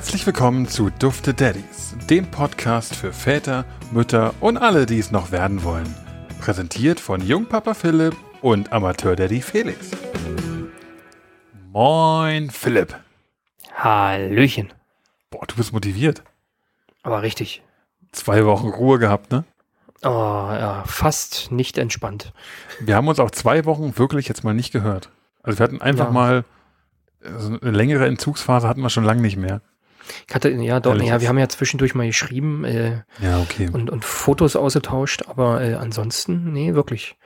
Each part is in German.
Herzlich willkommen zu Dufte Daddies, dem Podcast für Väter, Mütter und alle, die es noch werden wollen. Präsentiert von Jungpapa Philipp und Amateur-Daddy Felix. Moin, Philipp. Hallöchen. Boah, du bist motiviert. Aber richtig. Zwei Wochen Ruhe gehabt, ne? Oh, ja, fast nicht entspannt. Wir haben uns auch zwei Wochen wirklich jetzt mal nicht gehört. Also wir hatten einfach Ja. mal so eine längere Entzugsphase hatten wir schon lange nicht mehr. Ich hatte, ja, doch, ja, wir haben ja zwischendurch mal geschrieben äh, Ja, okay. und, und Fotos ausgetauscht, aber äh, ansonsten, nee, wirklich.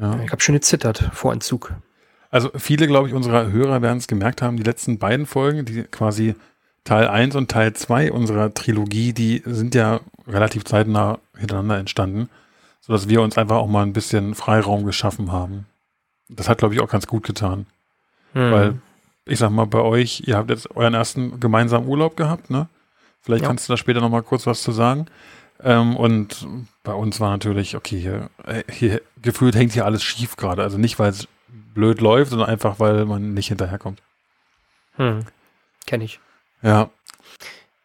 Ja. Ich habe schon gezittert vor Entzug. Also viele, glaube ich, unserer Hörer werden es gemerkt haben, die letzten beiden Folgen, die quasi Teil 1 und Teil 2 unserer Trilogie, die sind ja relativ zeitnah hintereinander entstanden, sodass wir uns einfach auch mal ein bisschen Freiraum geschaffen haben. Das hat, glaube ich, auch ganz gut getan. Hm. Weil, ich sag mal, bei euch, ihr habt jetzt euren ersten gemeinsamen Urlaub gehabt, ne? Vielleicht Ja. kannst du da später noch mal kurz was zu sagen. Ähm, und bei uns war natürlich, okay, hier, äh, hier gefühlt hängt hier alles schief gerade. Also nicht, weil es blöd läuft, sondern einfach, weil man nicht hinterherkommt. Hm. Kenn ich. Ja,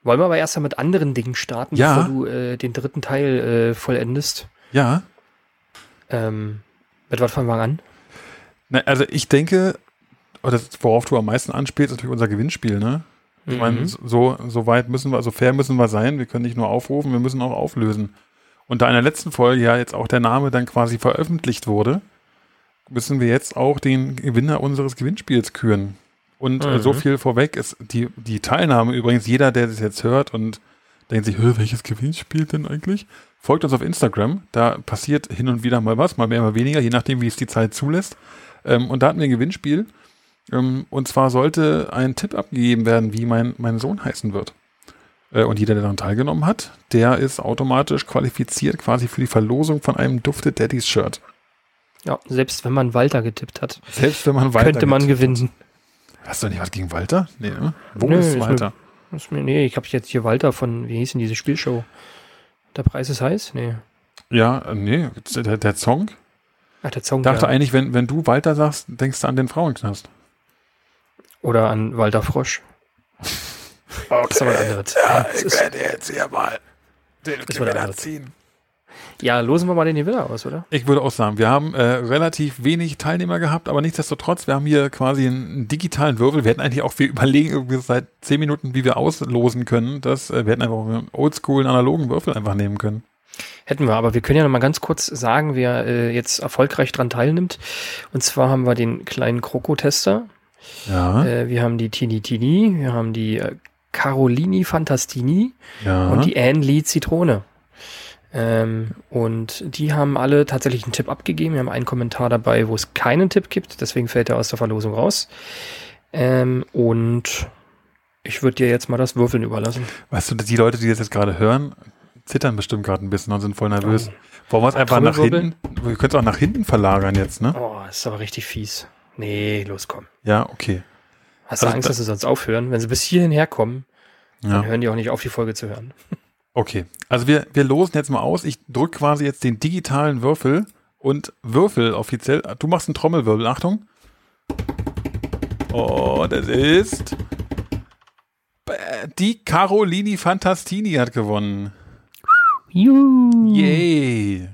Wollen wir aber erst mal mit anderen Dingen starten, Ja. bevor du äh, den dritten Teil äh, vollendest. ja. Ähm, mit was fangen wir an? Na, also ich denke, das, worauf du am meisten anspielst, ist natürlich unser Gewinnspiel, ne? Ich meine, Mhm. so, so weit müssen wir, so fair müssen wir sein. Wir können nicht nur aufrufen, wir müssen auch auflösen. Und da in der letzten Folge ja jetzt auch der Name dann quasi veröffentlicht wurde, müssen wir jetzt auch den Gewinner unseres Gewinnspiels küren. Und äh, Mhm. so viel vorweg ist die, die Teilnahme übrigens, jeder, der das jetzt hört und denkt sich, "Hä, welches Gewinnspiel denn eigentlich? Folgt uns auf Instagram, da passiert hin und wieder mal was, mal mehr, mal weniger, je nachdem, wie es die Zeit zulässt. Ähm, und da hatten wir ein Gewinnspiel. Ähm, und zwar sollte ein Tipp abgegeben werden, wie mein, mein Sohn heißen wird. Äh, und jeder, der daran teilgenommen hat, der ist automatisch qualifiziert quasi für die Verlosung von einem Dufte Daddies Shirt. Ja, selbst wenn man Walter getippt hat, Selbst wenn man Walter könnte man gewinnen. hat. Hast du nicht was gegen Walter? Nee, ne? Wo Nö, ist ist Walter? Das ist mir, nee, ich habe jetzt hier Walter von, wie hieß denn diese Spielshow? Der Preis ist heiß? Nee. Ja, äh, nee, der, der Song. Ach, der Song. Ich dachte ja. eigentlich, wenn, wenn du Walter sagst, denkst du an den Frauenknast. Oder an Walter Frosch. Okay. Das ist aber ein anderes. Das ist, werde jetzt hier mal den andere. ziehen. ja, losen wir mal den Gewinner aus, oder? Ich würde auch sagen, wir haben äh, relativ wenig Teilnehmer gehabt, aber nichtsdestotrotz, wir haben hier quasi einen, einen digitalen Würfel. Wir hätten eigentlich auch, wir überlegen irgendwie seit zehn Minuten, wie wir auslosen können. Das, äh, wir hätten einfach einen oldschoolen analogen Würfel einfach nehmen können. Hätten wir, aber wir können ja noch mal ganz kurz sagen, wer äh, jetzt erfolgreich dran teilnimmt. Und zwar haben wir den kleinen Krokotester, Ja, äh, wir haben die Tini Tini, wir haben die äh, Carolini Fantastini ja. und die Anne Lee Zitrone. Ähm, und die haben alle tatsächlich einen Tipp abgegeben. Wir haben einen Kommentar dabei, wo es keinen Tipp gibt, deswegen fällt er aus der Verlosung raus. Ähm, und ich würde dir jetzt mal das Würfeln überlassen. weißt du, die Leute, die das jetzt gerade hören, zittern bestimmt gerade ein bisschen und sind voll nervös. Oh. Wollen wir es einfach nach hinten? Wir können es auch nach hinten verlagern jetzt, ne? Oh, ist aber richtig fies. Nee, los komm. Ja, okay. Hast du Also Angst, da- dass sie sonst aufhören? Wenn sie bis hierhin herkommen, Ja. dann hören die auch nicht auf, die Folge zu hören. Okay, also wir, wir losen jetzt mal aus. Ich drücke quasi jetzt den digitalen Würfel und Würfel offiziell. Du machst einen Trommelwirbel, Achtung. Oh, das ist. Die Carolini Fantastini hat gewonnen. Juhu. Yay.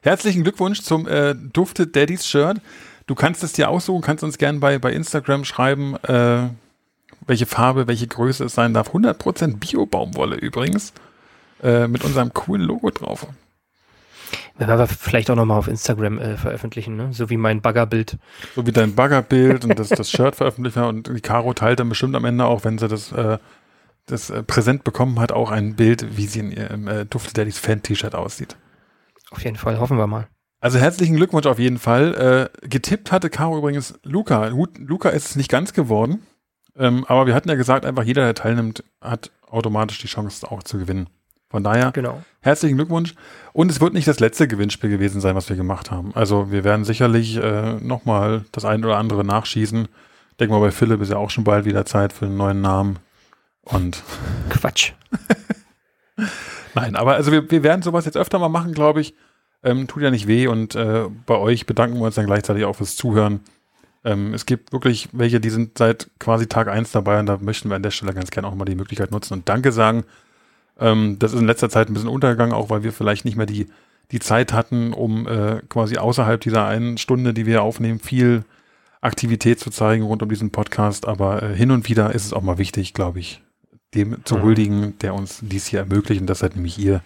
Herzlichen Glückwunsch zum äh, Duftet Daddies Shirt. Du kannst es dir aussuchen, kannst uns gerne bei, bei Instagram schreiben, äh, welche Farbe, welche Größe es sein darf. 100% Bio-Baumwolle übrigens. Äh, mit unserem coolen Logo drauf. Werden wir vielleicht auch nochmal auf Instagram äh, veröffentlichen, ne? so wie mein Baggerbild. So wie dein Baggerbild und das, das Shirt veröffentlicht. Und die Caro teilt dann bestimmt am Ende auch, wenn sie das, äh, das äh, Präsent bekommen hat, auch ein Bild, wie sie in ihrem äh, Duftet Daddies Fan-T-Shirt aussieht. Auf jeden Fall, hoffen wir mal. Also herzlichen Glückwunsch auf jeden Fall. Äh, getippt hatte Caro übrigens Luca. Luca ist es nicht ganz geworden. Ähm, aber wir hatten ja gesagt, einfach jeder, der teilnimmt, hat automatisch die Chance auch zu gewinnen. Von daher Genau. herzlichen Glückwunsch. Und es wird nicht das letzte Gewinnspiel gewesen sein, was wir gemacht haben. Also wir werden sicherlich äh, nochmal das ein oder andere nachschießen. Ich denke mal, bei Philipp ist ja auch schon bald wieder Zeit für einen neuen Namen. Und Quatsch. Nein, aber also wir, wir werden sowas jetzt öfter mal machen, glaube ich. Ähm, tut ja nicht weh und äh, bei euch bedanken wir uns dann gleichzeitig auch fürs Zuhören. Ähm, es gibt wirklich welche, die sind seit quasi Tag eins dabei und da möchten wir an der Stelle ganz gerne auch mal die Möglichkeit nutzen und Danke sagen. Ähm, das ist in letzter Zeit ein bisschen untergegangen, auch weil wir vielleicht nicht mehr die, die Zeit hatten, um äh, quasi außerhalb dieser einen Stunde, die wir aufnehmen, viel Aktivität zu zeigen rund um diesen Podcast. Aber äh, hin und wieder ist es auch mal wichtig, glaube ich, dem zu mhm. huldigen, der uns dies hier ermöglicht. Und das seid nämlich ihr.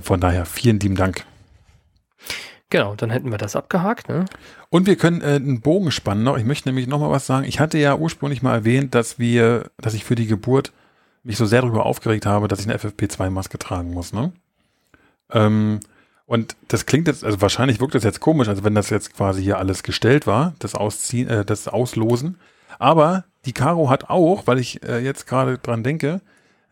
Von daher vielen lieben Dank. Genau, dann hätten wir das abgehakt. Ne? Und wir können äh, einen Bogen spannen. Ich möchte nämlich noch mal was sagen. Ich hatte ja ursprünglich mal erwähnt, dass wir, dass ich für die Geburt mich so sehr darüber aufgeregt habe, dass ich eine FFP2-Maske tragen muss. Ne? Ähm, und das klingt jetzt, also wahrscheinlich wirkt das jetzt komisch, also wenn das jetzt quasi hier alles gestellt war, das Ausziehen, äh, das Auslosen. Aber die Caro hat auch, weil ich äh, jetzt gerade dran denke,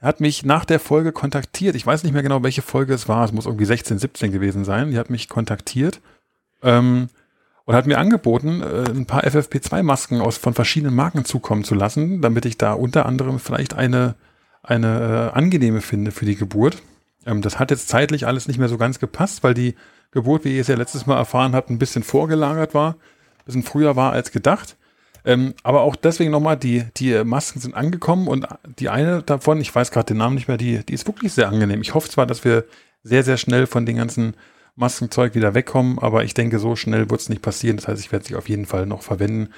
hat mich nach der Folge kontaktiert. Ich weiß nicht mehr genau, welche Folge es war. Es muss irgendwie 16, 17 gewesen sein. Die hat mich kontaktiert ähm, und hat mir angeboten, äh, ein paar FFP2-Masken aus von verschiedenen Marken zukommen zu lassen, damit ich da unter anderem vielleicht eine, eine äh, angenehme finde für die Geburt. Ähm, das hat jetzt zeitlich alles nicht mehr so ganz gepasst, weil die Geburt, wie ihr es ja letztes Mal erfahren habt, ein bisschen vorgelagert war, ein bisschen früher war als gedacht. Ähm, aber auch deswegen nochmal, die, die Masken sind angekommen und die eine davon, ich weiß gerade den Namen nicht mehr, die, die ist wirklich sehr angenehm. Ich hoffe zwar, dass wir sehr, sehr schnell von den ganzen Maskenzeug wieder wegkommen, aber ich denke, so schnell wird es nicht passieren. Das heißt, ich werde sie auf jeden Fall noch verwenden.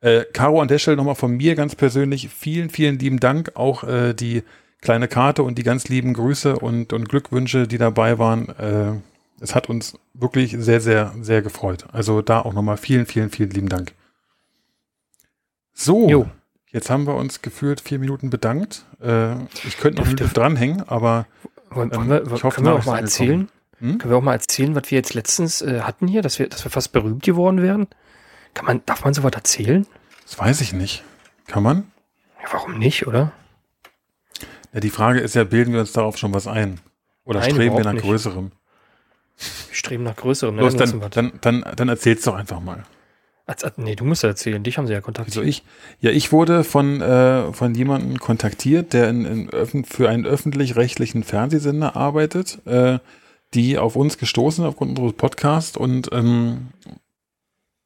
Äh, Caro, an der Stelle nochmal von mir ganz persönlich vielen, vielen lieben Dank. Auch äh, die kleine Karte und die ganz lieben Grüße und, und Glückwünsche, die dabei waren. Äh, es hat uns wirklich sehr, sehr, sehr gefreut. Also da auch nochmal vielen, vielen, vielen lieben Dank. So, jo. jetzt haben wir uns gefühlt vier Minuten bedankt. Äh, ich könnte noch ein dranhängen, aber ähm, wir, ich hoffe, können wir auch mal erzählen? Hm? Können wir auch mal erzählen, was wir jetzt letztens äh, hatten hier, dass wir, dass wir fast berühmt geworden wären? Kann man, darf man sowas erzählen? Das weiß ich nicht. Kann man? Ja, warum nicht, oder? Ja, die Frage ist ja, bilden wir uns darauf schon was ein? Oder Nein, streben wir nach nicht. Größerem? Wir streben nach Größerem. Los, dann, dann, dann, dann erzähl's doch einfach mal. Als, nee, du musst erzählen, dich haben sie ja kontaktiert. Wieso ich? Ja, ich wurde von, äh, von jemandem kontaktiert, der in, in für einen öffentlich-rechtlichen Fernsehsender arbeitet, äh, die auf uns gestoßen aufgrund unseres Podcasts und ähm,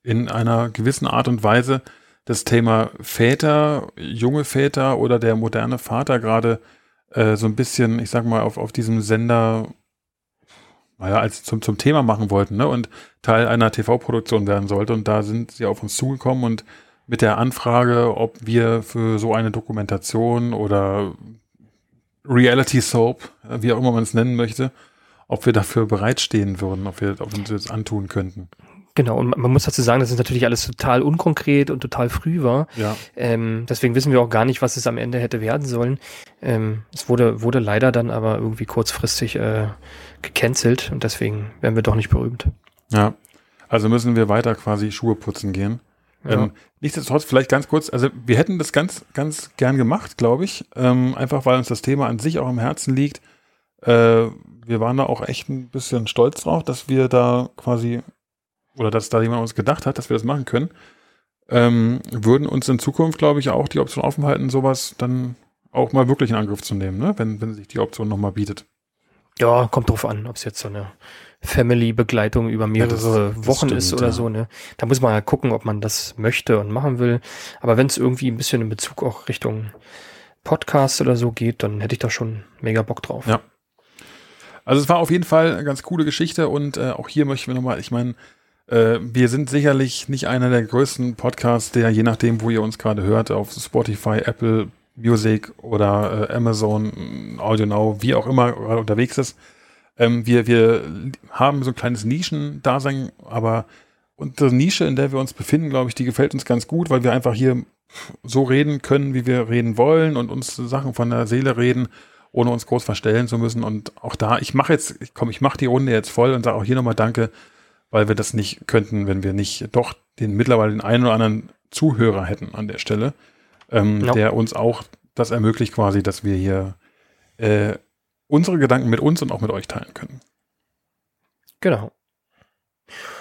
in einer gewissen Art und Weise das Thema Väter, junge Väter oder der moderne Vater gerade äh, so ein bisschen, ich sag mal, auf, auf diesem Sender naja, als zum, zum Thema machen wollten ne? und Teil einer TV-Produktion werden sollte. Und da sind sie auf uns zugekommen und mit der Anfrage, ob wir für so eine Dokumentation oder Reality Soap, wie auch immer man es nennen möchte, ob wir dafür bereitstehen würden, ob wir, ob wir uns das antun könnten. Genau, und man muss dazu sagen, dass es natürlich alles total unkonkret und total früh war. Ja. Ähm, deswegen wissen wir auch gar nicht, was es am Ende hätte werden sollen. Ähm, es wurde, wurde leider dann aber irgendwie kurzfristig äh, gecancelt und deswegen werden wir doch nicht berühmt. Ja, also müssen wir weiter quasi Schuhe putzen gehen. Ja. Ähm, nichtsdestotrotz, vielleicht ganz kurz, also wir hätten das ganz, ganz gern gemacht, glaube ich. Ähm, einfach weil uns das Thema an sich auch am Herzen liegt. Äh, wir waren da auch echt ein bisschen stolz drauf, dass wir da quasi, oder dass da jemand uns gedacht hat, dass wir das machen können. Ähm, würden uns in Zukunft, glaube ich, auch die Option offen halten, sowas dann auch mal wirklich in Angriff zu nehmen, ne? wenn, wenn sich die Option nochmal bietet. Ja, kommt drauf an, ob es jetzt so eine Family-Begleitung über mehrere ja, das, Wochen stimmt, ist oder ja. so. Ne? Da muss man ja gucken, ob man das möchte und machen will. Aber wenn es irgendwie ein bisschen in Bezug auch Richtung Podcast oder so geht, dann hätte ich da schon mega Bock drauf. Ja. Also es war auf jeden Fall eine ganz coole Geschichte und äh, auch hier möchten wir nochmal, ich meine, äh, wir sind sicherlich nicht einer der größten Podcasts, der je nachdem, wo ihr uns gerade hört, auf Spotify, Apple, Music oder äh, Amazon, Audio Now, wie auch immer gerade unterwegs ist. Ähm, wir, wir haben so ein kleines Nischen-Dasein, aber unsere Nische, in der wir uns befinden, glaube ich, die gefällt uns ganz gut, weil wir einfach hier so reden können, wie wir reden wollen und uns Sachen von der Seele reden, ohne uns groß verstellen zu müssen. Und auch da, ich mache jetzt, ich komm, ich mache die Runde jetzt voll und sage auch hier nochmal Danke, weil wir das nicht könnten, wenn wir nicht doch den mittlerweile den einen oder anderen Zuhörer hätten an der Stelle ähm, ja. der uns auch das ermöglicht quasi, dass wir hier äh, unsere Gedanken mit uns und auch mit euch teilen können. Genau.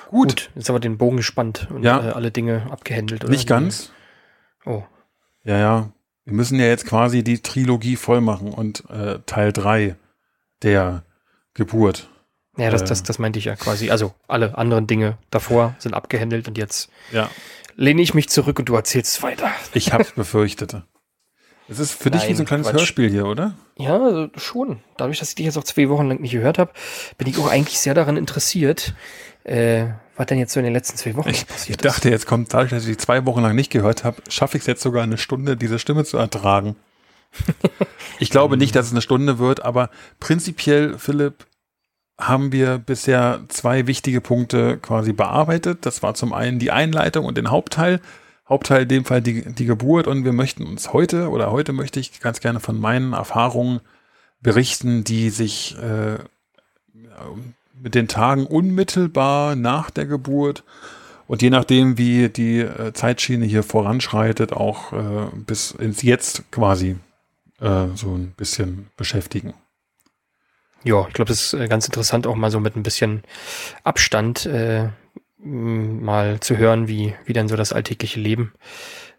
Gut. Gut jetzt haben wir den Bogen gespannt und ja. äh, alle Dinge abgehändelt. Oder? Nicht ganz. Oh. Ja, ja. Wir müssen ja jetzt quasi die Trilogie voll machen und äh, Teil 3 der Geburt Ja, das, das, das meinte ich ja quasi. Also alle anderen Dinge davor sind abgehandelt und jetzt Ja, lehne ich mich zurück und du erzählst weiter. ich hab's befürchtet. Es ist für dich wie Nein, so ein kleines Quatsch. Hörspiel hier, oder? Ja, also schon. Dadurch, dass ich dich jetzt auch zwei Wochen lang nicht gehört habe, bin ich auch eigentlich sehr daran interessiert, äh, was denn jetzt so in den letzten zwei Wochen Ich, ich passiert dachte, jetzt kommt dadurch, dass ich die zwei Wochen lang nicht gehört habe, schaffe ich es jetzt sogar eine Stunde, diese Stimme zu ertragen. ich glaube nicht, dass es eine Stunde wird, aber prinzipiell, Philipp, haben wir bisher zwei wichtige Punkte quasi bearbeitet. Das war zum einen die Einleitung und den Hauptteil. Hauptteil in dem Fall die, die Geburt und wir möchten uns heute oder heute möchte ich ganz gerne von meinen Erfahrungen berichten, die sich äh, mit den Tagen unmittelbar nach der Geburt und je nachdem, wie die äh, Zeitschiene hier voranschreitet, auch äh, bis ins Jetzt quasi äh, so ein bisschen beschäftigen. Ja, ich glaube, das ist äh, ganz interessant, auch mal so mit ein bisschen Abstand äh, mal zu hören, wie, wie denn so das alltägliche Leben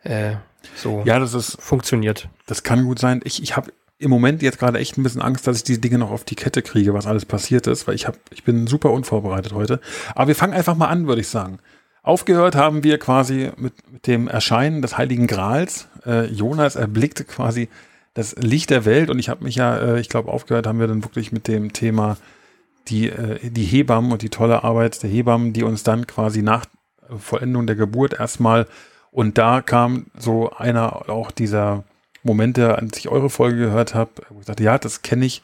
äh, so Ja, das ist, funktioniert. das kann gut sein. Ich, ich habe im Moment jetzt gerade echt ein bisschen Angst, dass ich diese Dinge noch auf die Kette kriege, was alles passiert ist, weil ich habe, ich bin super unvorbereitet heute. Aber wir fangen einfach mal an, würde ich sagen. Aufgehört haben wir quasi mit, mit dem Erscheinen des Heiligen Grals. Äh, Jonas erblickte quasi das Licht der Welt und ich habe mich ja, äh, ich glaube, aufgehört haben wir dann wirklich mit dem Thema die, äh, die Hebammen und die tolle Arbeit der Hebammen, die uns dann quasi nach Vollendung der Geburt erstmal und da kam so einer auch dieser Momente, als ich eure Folge gehört habe, wo ich dachte, ja, das kenne ich,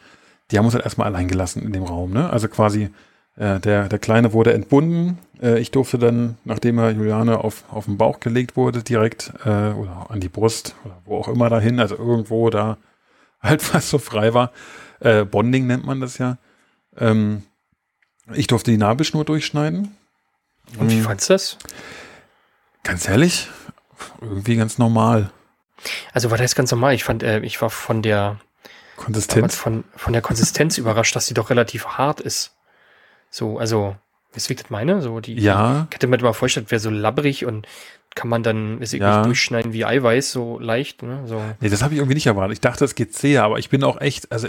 die haben uns halt erstmal allein gelassen in dem Raum, ne? Also quasi äh, der, der Kleine wurde entbunden. Äh, ich durfte dann, nachdem er Juliane auf, auf den Bauch gelegt wurde, direkt äh, oder an die Brust oder wo auch immer dahin, also irgendwo da halt was so frei war. Äh, Bonding nennt man das ja. Ähm, ich durfte die Nabelschnur durchschneiden. Und wie Mhm. fandst du das? Ganz ehrlich, irgendwie ganz normal. Also war das ganz normal. Ich fand, äh, ich war von der Konsistenz. von, von der Konsistenz überrascht, dass sie doch relativ hart ist. So, also, ich das meine? So, die, Ja, ich hätte mir mal vorgestellt, wäre so labbrig und kann man dann, ich Ja. nicht, durchschneiden wie Eiweiß, so leicht, ne? So. nee, das habe ich irgendwie nicht erwartet. Ich dachte, es geht zäher, aber ich bin auch echt, also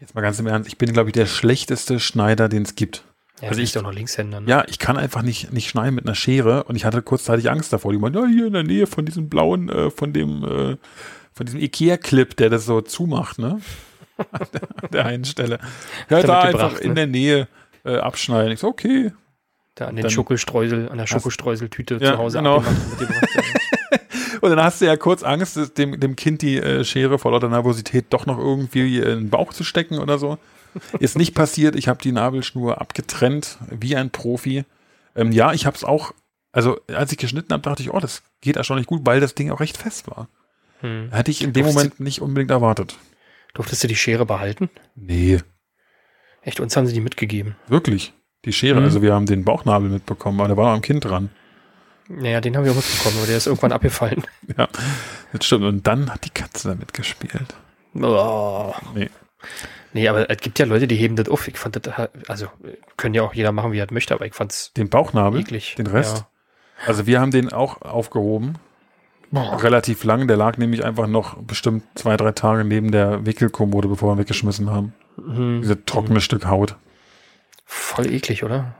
jetzt mal ganz im Ernst, ich bin, glaube ich, der schlechteste Schneider, den es gibt. Ja, Also ich- doch noch Linkshänder, ne? Ja, ich kann einfach nicht, nicht schneiden mit einer Schere und ich hatte kurzzeitig Angst davor. Die meinten, ja, hier in der Nähe von diesem blauen, äh, von dem, äh, von diesem Ikea-Clip, der das so zumacht, ne? An der, an der einen Stelle. Ja, da einfach in ne? der Nähe äh, abschneiden. Ich so, okay. Da an den Dann- Schokostreusel, an der Schokostreuseltüte Ja, zu Hause genau. und dann hast du ja kurz Angst, dem, dem Kind die äh, Schere vor lauter Nervosität doch noch irgendwie in den Bauch zu stecken oder so. Ist nicht passiert. Ich habe die Nabelschnur abgetrennt, wie ein Profi. Ähm, ja, ich habe es auch, also als ich geschnitten habe, dachte ich, oh, das geht erstaunlich gut, weil das Ding auch recht fest war. Hm. Hätte ich in dem Moment nicht unbedingt erwartet. Durftest du die Schere behalten? Nee, Echt, uns haben sie die mitgegeben. wirklich. Die Schere, Mhm. also wir haben den Bauchnabel mitbekommen, aber der war noch am Kind dran. Naja, den haben wir auch mitbekommen, aber der ist irgendwann abgefallen. Ja, das stimmt. Und dann hat die Katze damit gespielt. Oh. Nee. Nee, aber es gibt ja Leute, die heben das auf. Ich fand das, also können ja auch jeder machen, wie er möchte, aber ich fand's Den Bauchnabel, eklig. den Rest. Also wir haben den auch aufgehoben. Ja. relativ lang. Der lag nämlich einfach noch bestimmt zwei, drei Tage neben der Wickelkommode, bevor wir ihn weggeschmissen haben. Mhm. Diese trockene Stück Haut. Voll eklig, oder?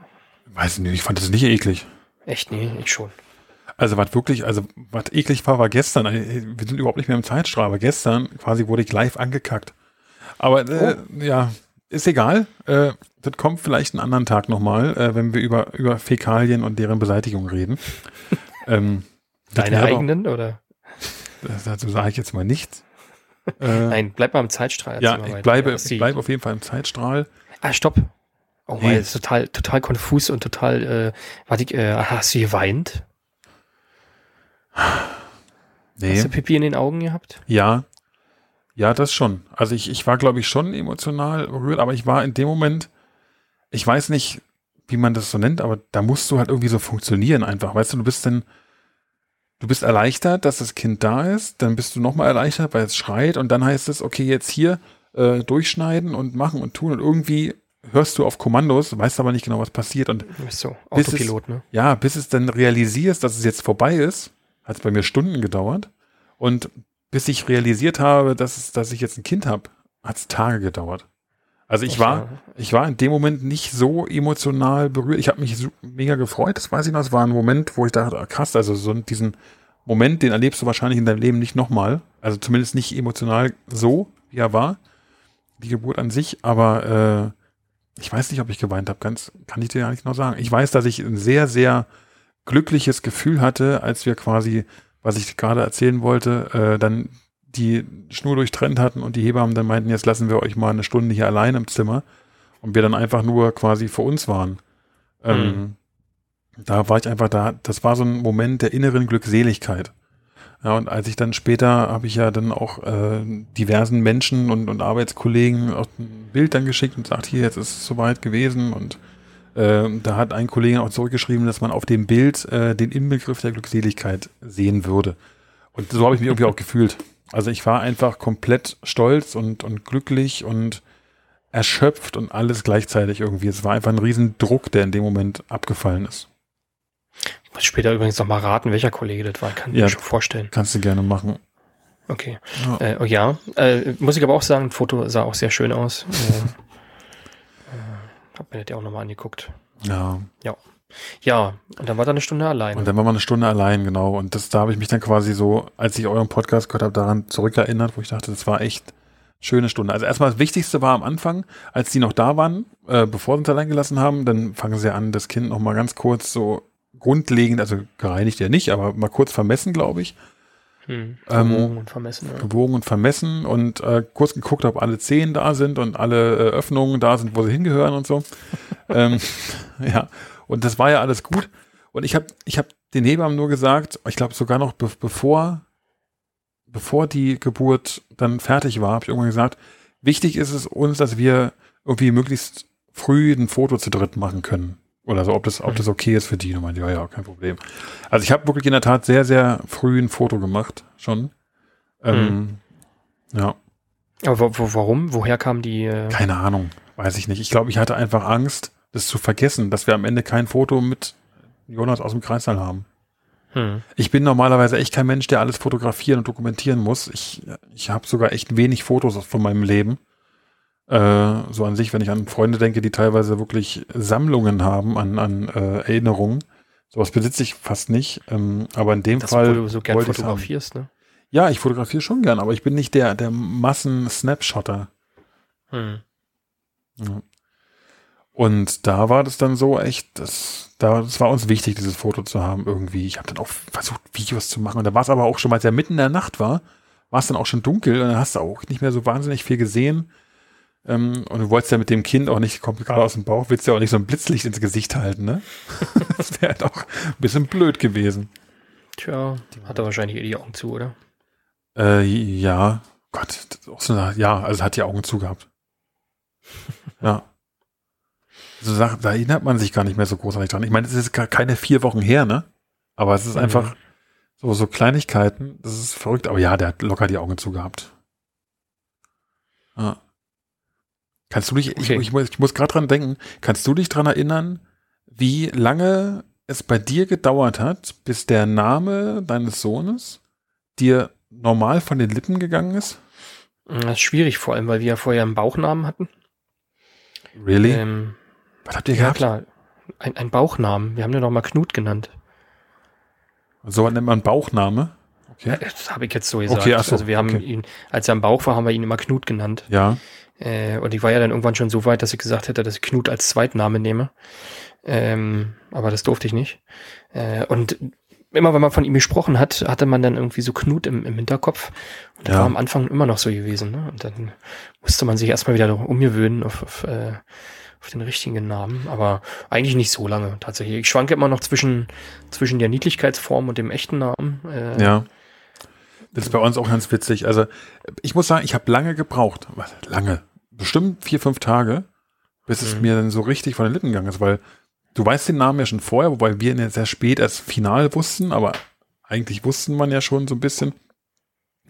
Weiß nicht, ich fand das nicht eklig. Echt, nee, ich schon. Also was wirklich, also was eklig war, war gestern. äh, Wir sind überhaupt nicht mehr im Zeitstrahl, aber gestern quasi wurde ich live angekackt. Aber äh, ja, ist egal. Äh, das kommt vielleicht einen anderen Tag nochmal, äh, wenn wir über, über Fäkalien und deren Beseitigung reden. ähm, Deine eigenen, oder? das- Dazu sage ich jetzt mal nichts. Äh, Nein, bleib mal im Zeitstrahl. ja, ich bleibe, ich bleibe auf jeden Fall im Zeitstrahl. Ah, stopp. Oh Nee. ist total, total konfus und total, äh, warte, ich, äh, hast du geweint? Nee. Hast du Pipi in den Augen gehabt? Ja. Ja, das schon. Also ich, ich war, glaube ich, schon emotional berührt, aber ich war in dem Moment, ich weiß nicht, wie man das so nennt, aber da musst du halt irgendwie so funktionieren einfach. Weißt du, du bist dann, du bist erleichtert, dass das Kind da ist, dann bist du nochmal erleichtert, weil es schreit und dann heißt es, okay, jetzt hier äh, durchschneiden und machen und tun und irgendwie hörst du auf Kommandos, weißt aber nicht genau, was passiert und so Bis es- Autopilot, ne? ja, bis es dann realisierst, dass es jetzt vorbei ist, hat es bei mir Stunden gedauert. Und bis ich realisiert habe, dass, es, dass ich jetzt ein Kind habe, hat es Tage gedauert. Also ich war, ich war in dem Moment nicht so emotional berührt. Ich habe mich so mega gefreut, das weiß ich noch. Es war ein Moment, wo ich dachte, ah, krass, also so diesen Moment, den erlebst du wahrscheinlich in deinem Leben nicht nochmal. Also zumindest nicht emotional so, wie er war. Die Geburt an sich, aber äh, ich weiß nicht, ob ich geweint habe. Ganz kann ich dir gar nicht noch sagen. Ich weiß, dass ich ein sehr, sehr glückliches Gefühl hatte, als wir quasi, was ich gerade erzählen wollte, äh, dann die Schnur durchtrennt hatten und die Hebammen dann meinten, jetzt lassen wir euch mal eine Stunde hier allein im Zimmer und wir dann einfach nur quasi für uns waren. Ähm, mhm. Ähm, da war ich einfach da, das war so ein Moment der inneren Glückseligkeit. Ja, und als ich dann später habe ich ja dann auch äh, diversen Menschen und, und Arbeitskollegen auch ein Bild dann geschickt und sagt, hier, jetzt ist es soweit gewesen und äh, da hat ein Kollege auch zurückgeschrieben, dass man auf dem Bild äh, den Inbegriff der Glückseligkeit sehen würde. Und so habe ich mich irgendwie auch gefühlt. Also ich war einfach komplett stolz und, und glücklich und erschöpft und alles gleichzeitig irgendwie. Es war einfach ein riesen Druck, der in dem Moment abgefallen ist. Ich muss später übrigens noch mal raten, welcher Kollege das war. Kann ich ja, mir schon vorstellen. Kannst du gerne machen. Okay. Ja, äh, oh ja. Äh, muss ich aber auch sagen, ein Foto sah auch sehr schön aus. äh, äh, hab mir das ja auch nochmal angeguckt. Ja. Ja. Ja, und dann war da eine Stunde allein. Und dann war man eine Stunde allein, genau. Und das, da habe ich mich dann quasi so, als ich euren Podcast gehört habe, daran zurückerinnert, wo ich dachte, das war echt schöne Stunde. Also erstmal das Wichtigste war am Anfang, als die noch da waren, äh, bevor sie uns allein gelassen haben, dann fangen sie an, das Kind noch mal ganz kurz so grundlegend, also gereinigt ja nicht, aber mal kurz vermessen, glaube ich. Hm, gewogen ähm, und vermessen. Ja. Gewogen und vermessen und äh, kurz geguckt, ob alle Zehen da sind und alle äh, Öffnungen da sind, wo sie hingehören und so. ähm, ja, und das war ja alles gut. Und ich habe ich hab den Hebammen nur gesagt, ich glaube sogar noch be bevor, bevor die Geburt dann fertig war, habe ich irgendwann gesagt, wichtig ist es uns, dass wir irgendwie möglichst früh ein Foto zu dritt machen können. Oder so, ob das, ob das okay ist für die. Und meinte, ja, ja, kein Problem. Also ich habe wirklich in der Tat sehr, sehr früh ein Foto gemacht, schon. Ähm, mhm. Ja. Aber wo, warum? Woher kam die? Äh Keine Ahnung, weiß ich nicht. Ich glaube, ich hatte einfach Angst, das zu vergessen, dass wir am Ende kein Foto mit Jonas aus dem Kreissaal haben. Hm. Ich bin normalerweise echt kein Mensch, der alles fotografieren und dokumentieren muss. Ich, ich habe sogar echt wenig Fotos von meinem Leben. Äh, so an sich, wenn ich an Freunde denke, die teilweise wirklich Sammlungen haben an, an äh, Erinnerungen. Sowas besitze ich fast nicht. Ähm, aber in dem das, Fall. Wo du so gern fotografierst, ne? Ja, ich fotografiere schon gern, aber ich bin nicht der, der Massen-Snapshotter. Hm. Ja. Und da war das dann so echt, das, da, das war uns wichtig, dieses Foto zu haben irgendwie. Ich habe dann auch versucht, Videos zu machen. Und da war es aber auch schon, weil es ja mitten in der Nacht war, war es dann auch schon dunkel und dann hast du auch nicht mehr so wahnsinnig viel gesehen. Ähm, und du wolltest ja mit dem Kind auch nicht, kommt gerade aus dem Bauch, willst ja auch nicht so ein Blitzlicht ins Gesicht halten, ne? das wäre halt auch ein bisschen blöd gewesen. Tja, hat er wahrscheinlich eh die Augen zu, oder? Äh, ja. Gott, so eine, ja, also hat die Augen zu gehabt. ja so Sachen, da erinnert man sich gar nicht mehr so großartig dran. Ich meine, es ist keine vier Wochen her, ne? Aber es ist mhm. einfach so, so Kleinigkeiten. Das ist verrückt. Aber ja, der hat locker die Augen zugehabt. Ah. Kannst du dich, okay. ich, ich, muss, muss gerade dran denken, kannst du dich dran erinnern, wie lange es bei dir gedauert hat, bis der Name deines Sohnes dir normal von den Lippen gegangen ist? Das ist schwierig, vor allem, weil wir ja vorher einen Bauchnamen hatten. Really? Ähm, was habt ihr gehabt? Ja, klar. Ein, ein Bauchnamen. Wir haben den noch mal Knut genannt. So nennt man Bauchname? Okay. Das habe ich jetzt so gesagt. Okay, so, also wir haben okay. ihn, als er am Bauch war, haben wir ihn immer Knut genannt. Ja. Äh, und ich war ja dann irgendwann schon so weit, dass ich gesagt hätte, dass ich Knut als Zweitname nehme. Ähm, aber das durfte ich nicht. Äh, und immer wenn man von ihm gesprochen hat, hatte man dann irgendwie so Knut im, im Hinterkopf. Und das ja. war am Anfang immer noch so gewesen. Ne? Und dann musste man sich erstmal wieder umgewöhnen auf, auf äh, auf den richtigen Namen, aber eigentlich nicht so lange tatsächlich. Ich schwanke immer noch zwischen, zwischen der Niedlichkeitsform und dem echten Namen. Äh, ja. Das ist bei uns auch ganz witzig. Also ich muss sagen, ich habe lange gebraucht. Lange. Bestimmt vier, fünf Tage, bis mhm. es mir dann so richtig von den Lippen gegangen ist, weil du weißt den Namen ja schon vorher, wobei wir ihn ja sehr spät erst final wussten, aber eigentlich wussten man ja schon so ein bisschen.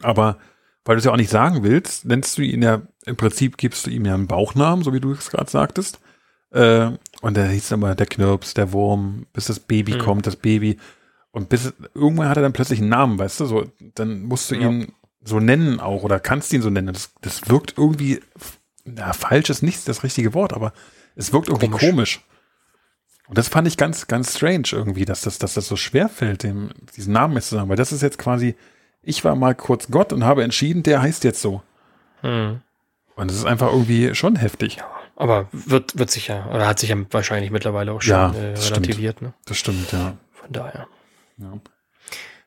Aber weil du es ja auch nicht sagen willst, nennst du ihn ja, im Prinzip gibst du ihm ja einen Bauchnamen, so wie du es gerade sagtest. Äh, und der hieß immer der Knirps, der Wurm, bis das Baby mhm. kommt, das Baby. Und bis irgendwann hat er dann plötzlich einen Namen, weißt du, so, dann musst du ja. ihn so nennen auch oder kannst ihn so nennen. Das, das wirkt irgendwie na, falsch ist nicht das richtige Wort, aber es wirkt irgendwie komisch. Komisch. Und das fand ich ganz, ganz strange irgendwie, dass das, dass das so schwer fällt, dem, diesen Namen jetzt zu sagen, weil das ist jetzt quasi, ich war mal kurz Gott und habe entschieden, der heißt jetzt so. Hm. Und das ist einfach irgendwie schon heftig. Aber wird, wird sicher, oder hat sich ja wahrscheinlich mittlerweile auch schon Ja, äh, das stimmt. relativiert, ne? Das stimmt, ja. Von daher. ja.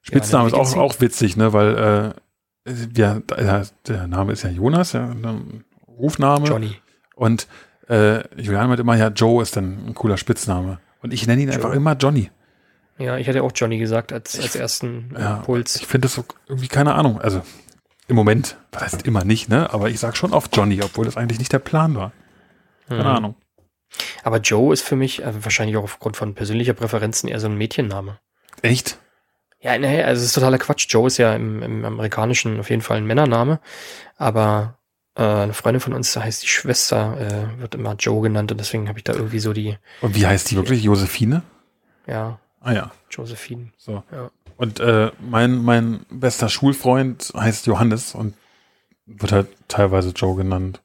Spitzname dann ist auch, auch witzig, ne, weil, äh, ja, der, Name ist ja Jonas, ja, ein Rufname. Johnny. Und äh, Julian meint immer, ja, Joe ist dann ein cooler Spitzname. Und ich nenne ihn einfach immer Johnny. Ja, ich hatte auch Johnny gesagt als, als ersten äh, Ja. Ich finde das so irgendwie, keine Ahnung. Also im Moment, was heißt immer nicht, ne? Aber ich sag schon oft Johnny, obwohl das eigentlich nicht der Plan war. Keine Hm. Ahnung. Aber Joe ist für mich äh, wahrscheinlich auch aufgrund von persönlicher Präferenzen eher so ein Mädchenname. Echt? Ja, nee, also es ist totaler Quatsch. Joe ist ja im, im amerikanischen auf jeden Fall ein Männername, aber äh, eine Freundin von uns, da heißt die Schwester, äh, wird immer Joe genannt und deswegen habe ich da irgendwie so die, Und wie heißt die wirklich? Josephine? ja, Ah ja, Josephine. so. Ja. Und äh, mein, mein bester Schulfreund heißt Johannes und wird halt teilweise Joe genannt.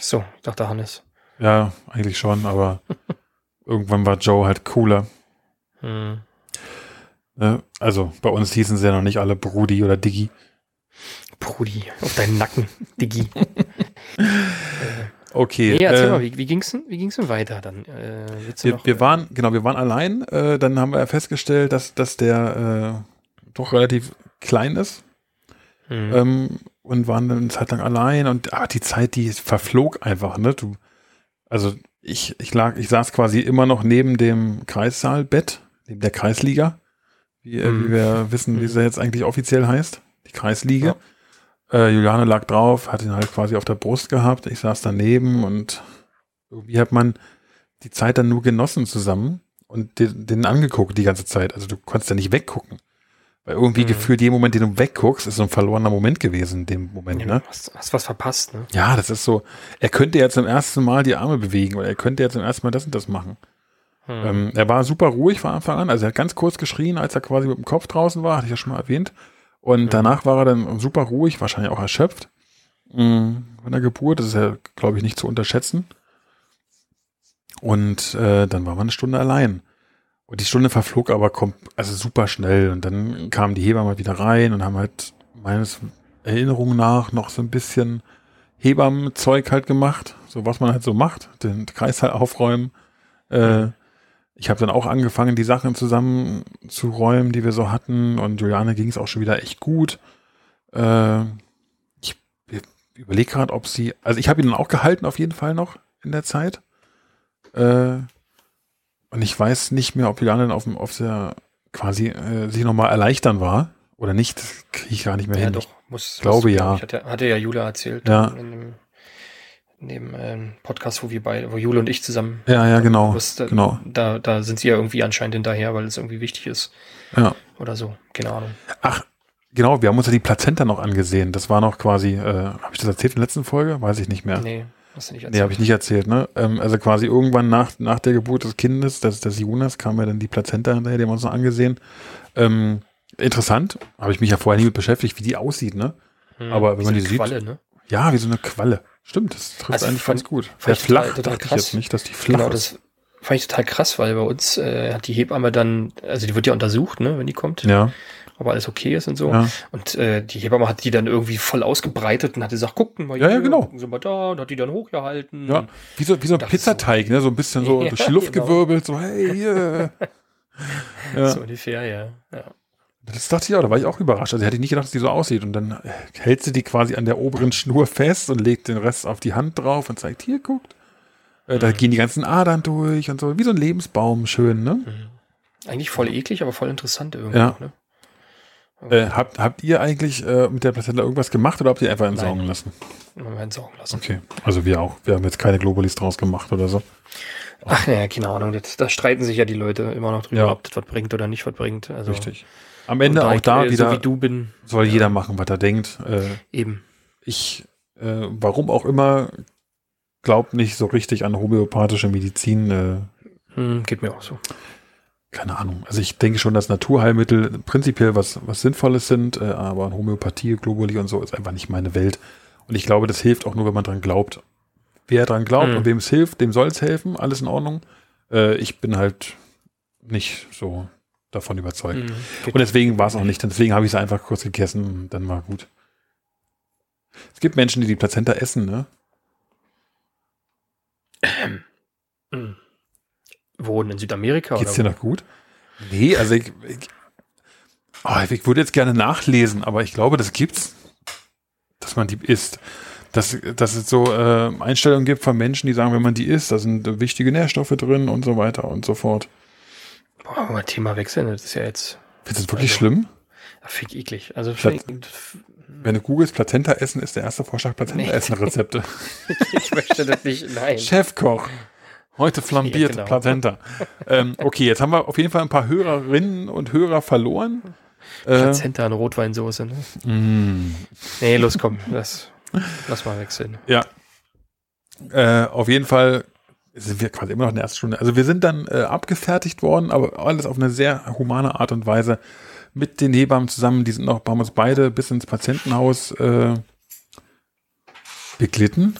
So, ich dachte Hannes. Ja, eigentlich schon, aber irgendwann war Joe halt cooler. Hm. Ne? Also bei uns hießen sie ja noch nicht alle Brudi oder Diggi. Brudi, auf deinen Nacken, Diggi. Okay. Nee, erzähl äh, mal, wie, wie ging's denn, wie ging's denn weiter dann? Äh, Wir, noch, wir waren, genau, wir waren allein. Äh, dann haben wir festgestellt, dass, dass der äh, doch relativ klein ist. Hm. Ähm, und waren dann eine Zeit lang allein. Und ah, die Zeit, die verflog einfach, ne? Du, also ich, ich lag, ich saß quasi immer noch neben dem Kreissaalbett, neben der Kreisliga. Wie, Mhm. wie wir wissen, wie sie jetzt eigentlich offiziell heißt. Die Kreisliga. Äh, Juliane lag drauf, hat ihn halt quasi auf der Brust gehabt. Ich saß daneben und irgendwie hat man die Zeit dann nur genossen zusammen und den, den angeguckt die ganze Zeit. Also du konntest ja nicht weggucken. Weil irgendwie Mhm. gefühlt, jeden Moment, den du wegguckst, ist so ein verlorener Moment gewesen in dem Moment, ja, ne? hast, hast was verpasst, ne? Ja, das ist so, er könnte ja zum ersten Mal die Arme bewegen oder er könnte ja zum ersten Mal das und das machen. Hm. Ähm, er war super ruhig von Anfang an, also er hat ganz kurz geschrien, als er quasi mit dem Kopf draußen war, hatte ich ja schon mal erwähnt. Und Mhm. danach war er dann super ruhig, wahrscheinlich auch erschöpft mh, von der Geburt. Das ist ja, glaube ich, nicht zu unterschätzen. Und äh, dann waren wir eine Stunde allein. Und die Stunde verflog aber kom also super schnell. Und dann kamen die Hebamme wieder rein und haben halt meines Erinnerungen nach noch so ein bisschen Hebammenzeug halt gemacht. So was man halt so macht. Den Kreis halt aufräumen. Äh, ich habe dann auch angefangen, die Sachen zusammenzuräumen, die wir so hatten. Und Juliane ging es auch schon wieder echt gut. Äh, ich überlege gerade, ob sie. Also ich habe ihn dann auch gehalten, auf jeden Fall noch in der Zeit. Äh, und ich weiß nicht mehr, ob Juliane dann auf, dem, auf der quasi äh, sich nochmal erleichtern war oder nicht. Das kriege ich gar nicht mehr ja, hin. doch, muss. glaube, muss, ja. Ich hatte, hatte ja Jule erzählt Ja. in dem, in dem ähm, Podcast, wo wir beide, wo Jule und ich zusammen Ja, ja, genau. was, da, genau. da, da sind sie ja irgendwie anscheinend hinterher, weil es irgendwie wichtig ist Ja. oder so. Keine Ahnung. Ach, genau, wir haben uns ja die Plazenta noch angesehen. Das war noch quasi, äh, habe ich das erzählt in der letzten Folge? Weiß ich nicht mehr. Nee, hast du nicht Nee, erzählt. habe ich nicht erzählt, ne? Ähm, also quasi irgendwann nach, nach der Geburt des Kindes, des, des Jonas, kam ja dann die Plazenta hinterher, die haben wir uns noch angesehen. Ähm, interessant, habe ich mich ja vorher nie mit beschäftigt, wie die aussieht, ne? Hm, aber wenn wie man so die eine sieht- Qualle, ne? Ja, wie so eine Qualle. Stimmt, das trifft Also eigentlich fand- ganz gut. fand Sehr ich total- flach, total dachte ich krass. jetzt nicht, dass die flach Genau, ist. das fand ich total krass, weil bei uns äh, hat die Hebamme dann, also die wird ja untersucht, ne, wenn die kommt, Ja, ob alles okay ist und so. ja. Und äh, die Hebamme hat die dann irgendwie voll ausgebreitet und hat gesagt, gucken mal Ja, ja, genau. gucken Sie mal da, und hat die dann hochgehalten. Ja, wie so, wie so ein Pizzateig, ne? So ein bisschen so Ja, durch die Luft genau. gewirbelt, so, hey, hier. ja. So ungefähr, ja. ja. Das dachte ich auch, da war ich auch überrascht. Also hätte ich nicht gedacht, dass die so aussieht. Und dann äh, hält sie die quasi an der oberen Schnur fest und legt den Rest auf die Hand drauf und zeigt, hier, guckt. Äh, da gehen die ganzen Adern durch und so, wie so ein Lebensbaum, schön, ne? Eigentlich voll eklig, aber voll interessant irgendwie. Ja. auch, Ne? Äh, habt, habt ihr eigentlich äh, mit der Plazenta irgendwas gemacht oder habt ihr einfach entsorgen Nein. lassen? Mal entsorgen lassen. Okay, also wir auch. Wir haben jetzt keine Globulis draus gemacht oder so. Ach naja, keine Ahnung. Da streiten sich ja die Leute immer noch drüber, Ja. ob das was bringt oder nicht was bringt. Also, Richtig. Am Ende auch ich, da äh, wieder So wie du bin, soll ja. jeder machen, was er denkt. Äh, eben. ich, äh, warum auch immer, glaubt nicht so richtig an homöopathische Medizin. Äh, Hm, geht mir auch so. keine Ahnung. Also ich denke schon, dass Naturheilmittel prinzipiell was, was Sinnvolles sind, äh, aber Homöopathie, Globuli und so ist einfach nicht meine Welt. Und ich glaube, das hilft auch nur, wenn man dran glaubt. wer dran glaubt mhm. und wem es hilft, dem soll es helfen, alles in Ordnung. Äh, ich bin halt nicht so davon überzeugt. Mhm, und deswegen war es auch nicht, deswegen habe ich es einfach kurz gegessen, dann war gut. Es gibt Menschen, die die Plazenta essen, ne? Ähm. Mhm. Wo in Südamerika? Geht's dir noch gut? Nee, also ich, ich, oh, ich würde jetzt gerne nachlesen, aber ich glaube, das gibt's, dass man die isst. Dass, dass es so äh, Einstellungen gibt von Menschen, die sagen, wenn man die isst, da sind wichtige Nährstoffe drin und so weiter und so fort. Boah, mal Thema wechseln, das ist ja jetzt. Findest du das wirklich also, schlimm? Fick eklig. Also Plat wenn du googelst Plazenta essen, ist der erste Vorschlag Plazenta essen Rezepte. ich möchte das nicht, nein. Chefkoch. Heute flambiert ja, genau. Plazenta. ähm, okay, jetzt haben wir auf jeden Fall ein paar Hörerinnen und Hörer verloren. Äh, Plazenta in Rotweinsoße, ne? Mm. Nee, los, komm, lass, lass mal wechseln. Ja. Äh, auf jeden Fall sind wir quasi immer noch in der ersten Stunde. Also wir sind dann äh, abgefertigt worden, aber alles auf eine sehr humane Art und Weise mit den Hebammen zusammen. Die sind noch, haben uns beide bis ins Patientenhaus äh, beglitten,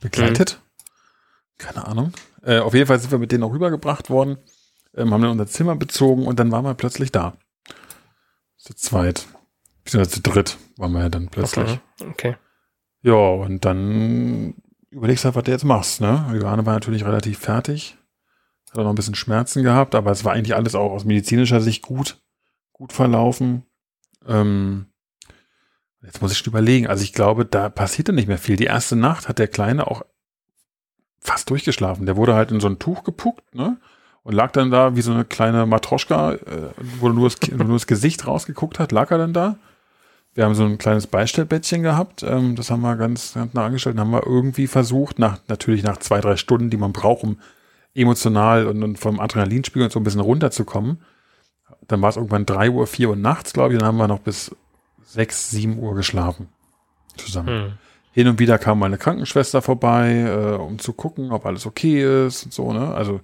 begleitet. Mhm. Keine Ahnung. Äh, auf jeden Fall sind wir mit denen auch rübergebracht worden, ähm, haben dann unser Zimmer bezogen und dann waren wir plötzlich da. Zu zweit. Beziehungsweise zu dritt waren wir ja dann plötzlich. Okay. okay. Ja, und dann überlegst halt, was du jetzt machst, ne? Johanne war natürlich relativ fertig. Hat auch noch ein bisschen Schmerzen gehabt, aber es war eigentlich alles auch aus medizinischer Sicht gut, gut verlaufen. Ähm, jetzt muss ich schon überlegen. Also ich glaube, da passierte nicht mehr viel. Die erste Nacht hat der Kleine auch fast durchgeschlafen. Der wurde halt in so ein Tuch gepuckt, ne? Und lag dann da wie so eine kleine Matroschka, äh, wo nur das, nur das Gesicht rausgeguckt hat, lag er dann da. Wir haben so ein kleines Beistellbettchen gehabt, ähm, das haben wir ganz, ganz nah angestellt, haben wir irgendwie versucht, nach, natürlich nach zwei, drei Stunden, die man braucht, um emotional und, und vom Adrenalinspiegel so ein bisschen runterzukommen. Dann war es irgendwann drei Uhr, vier Uhr nachts, glaube ich, dann haben wir noch bis sechs, sieben Uhr geschlafen. Zusammen. Hm. Hin und wieder kam mal eine Krankenschwester vorbei, äh, um zu gucken, ob alles okay ist und so, ne? Also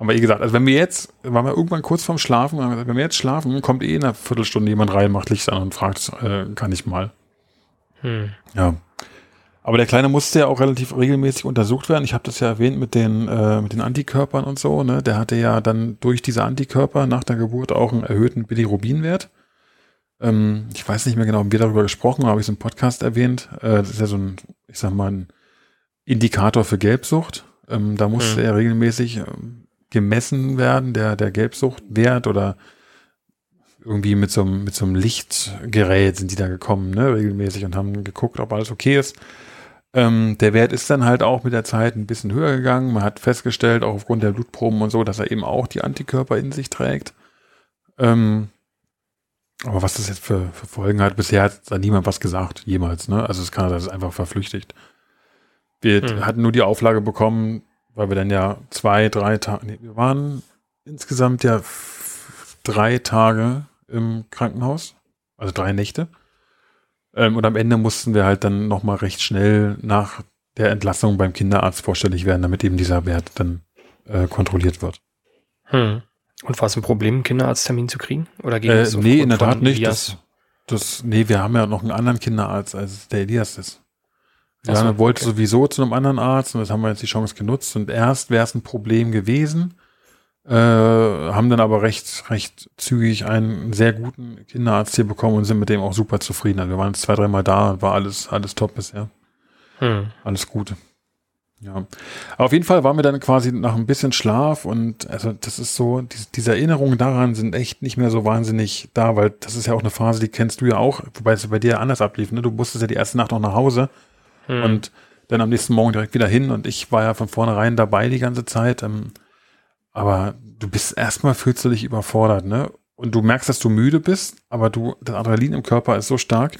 haben wir eh gesagt, also wenn wir jetzt, waren wir irgendwann kurz vorm Schlafen, gesagt, wenn wir jetzt schlafen, kommt eh in einer Viertelstunde jemand rein, macht Licht an und fragt, äh, kann ich mal. Hm. Ja. Aber der Kleine musste ja auch relativ regelmäßig untersucht werden. Ich habe das ja erwähnt mit den, äh, mit den Antikörpern und so. Ne? Der hatte ja dann durch diese Antikörper nach der Geburt auch einen erhöhten Bilirubinwert. Ähm, ich weiß nicht mehr genau, wie wir darüber gesprochen haben, habe ich es im Podcast erwähnt. Äh, das ist ja so ein, ich sag mal, ein Indikator für Gelbsucht. Ähm, da muss mhm. er regelmäßig ähm, gemessen werden, der, der Gelbsuchtwert oder irgendwie mit so, einem, mit so einem Lichtgerät sind die da gekommen, ne, regelmäßig und haben geguckt, ob alles okay ist. Ähm, der Wert ist dann halt auch mit der Zeit ein bisschen höher gegangen. Man hat festgestellt, auch aufgrund der Blutproben und so, dass er eben auch die Antikörper in sich trägt. Ähm, aber was das jetzt für, für Folgen hat, bisher hat da niemand was gesagt, jemals. Ne? Also es kann, das ist einfach verflüchtigt. Wir hm. hatten nur die Auflage bekommen, weil wir dann ja zwei, drei Tage, nee, wir waren insgesamt ja drei Tage im Krankenhaus, also drei Nächte. Ähm, und am Ende mussten wir halt dann nochmal recht schnell nach der Entlassung beim Kinderarzt vorstellig werden, damit eben dieser Wert dann äh, kontrolliert wird. Hm. Und war es ein Problem, einen Kinderarzttermin zu kriegen? Oder ging äh, es Nee, in der Tat nicht. Das, das, nee, wir haben ja noch einen anderen Kinderarzt, als der Elias ist. Ja, so, wollte okay. sowieso zu einem anderen Arzt und das haben wir jetzt die Chance genutzt. Und erst wäre es ein Problem gewesen, äh, haben dann aber recht, recht zügig einen sehr guten Kinderarzt hier bekommen und sind mit dem auch super zufrieden. Also wir waren jetzt zwei, dreimal da und war alles, alles top bisher. Hm. Alles gut. Ja. Auf jeden Fall waren wir dann quasi nach ein bisschen Schlaf und also das ist so, die, diese Erinnerungen daran sind echt nicht mehr so wahnsinnig da, weil das ist ja auch eine Phase, die kennst du ja auch, wobei es bei dir anders ablief, ne? Du musstest ja die erste Nacht noch nach Hause hm. und dann am nächsten Morgen direkt wieder hin und ich war ja von vornherein dabei die ganze Zeit. Ähm, aber du bist erstmal fühlst du dich überfordert, ne? Und du merkst, dass du müde bist, aber du, das Adrenalin im Körper ist so stark,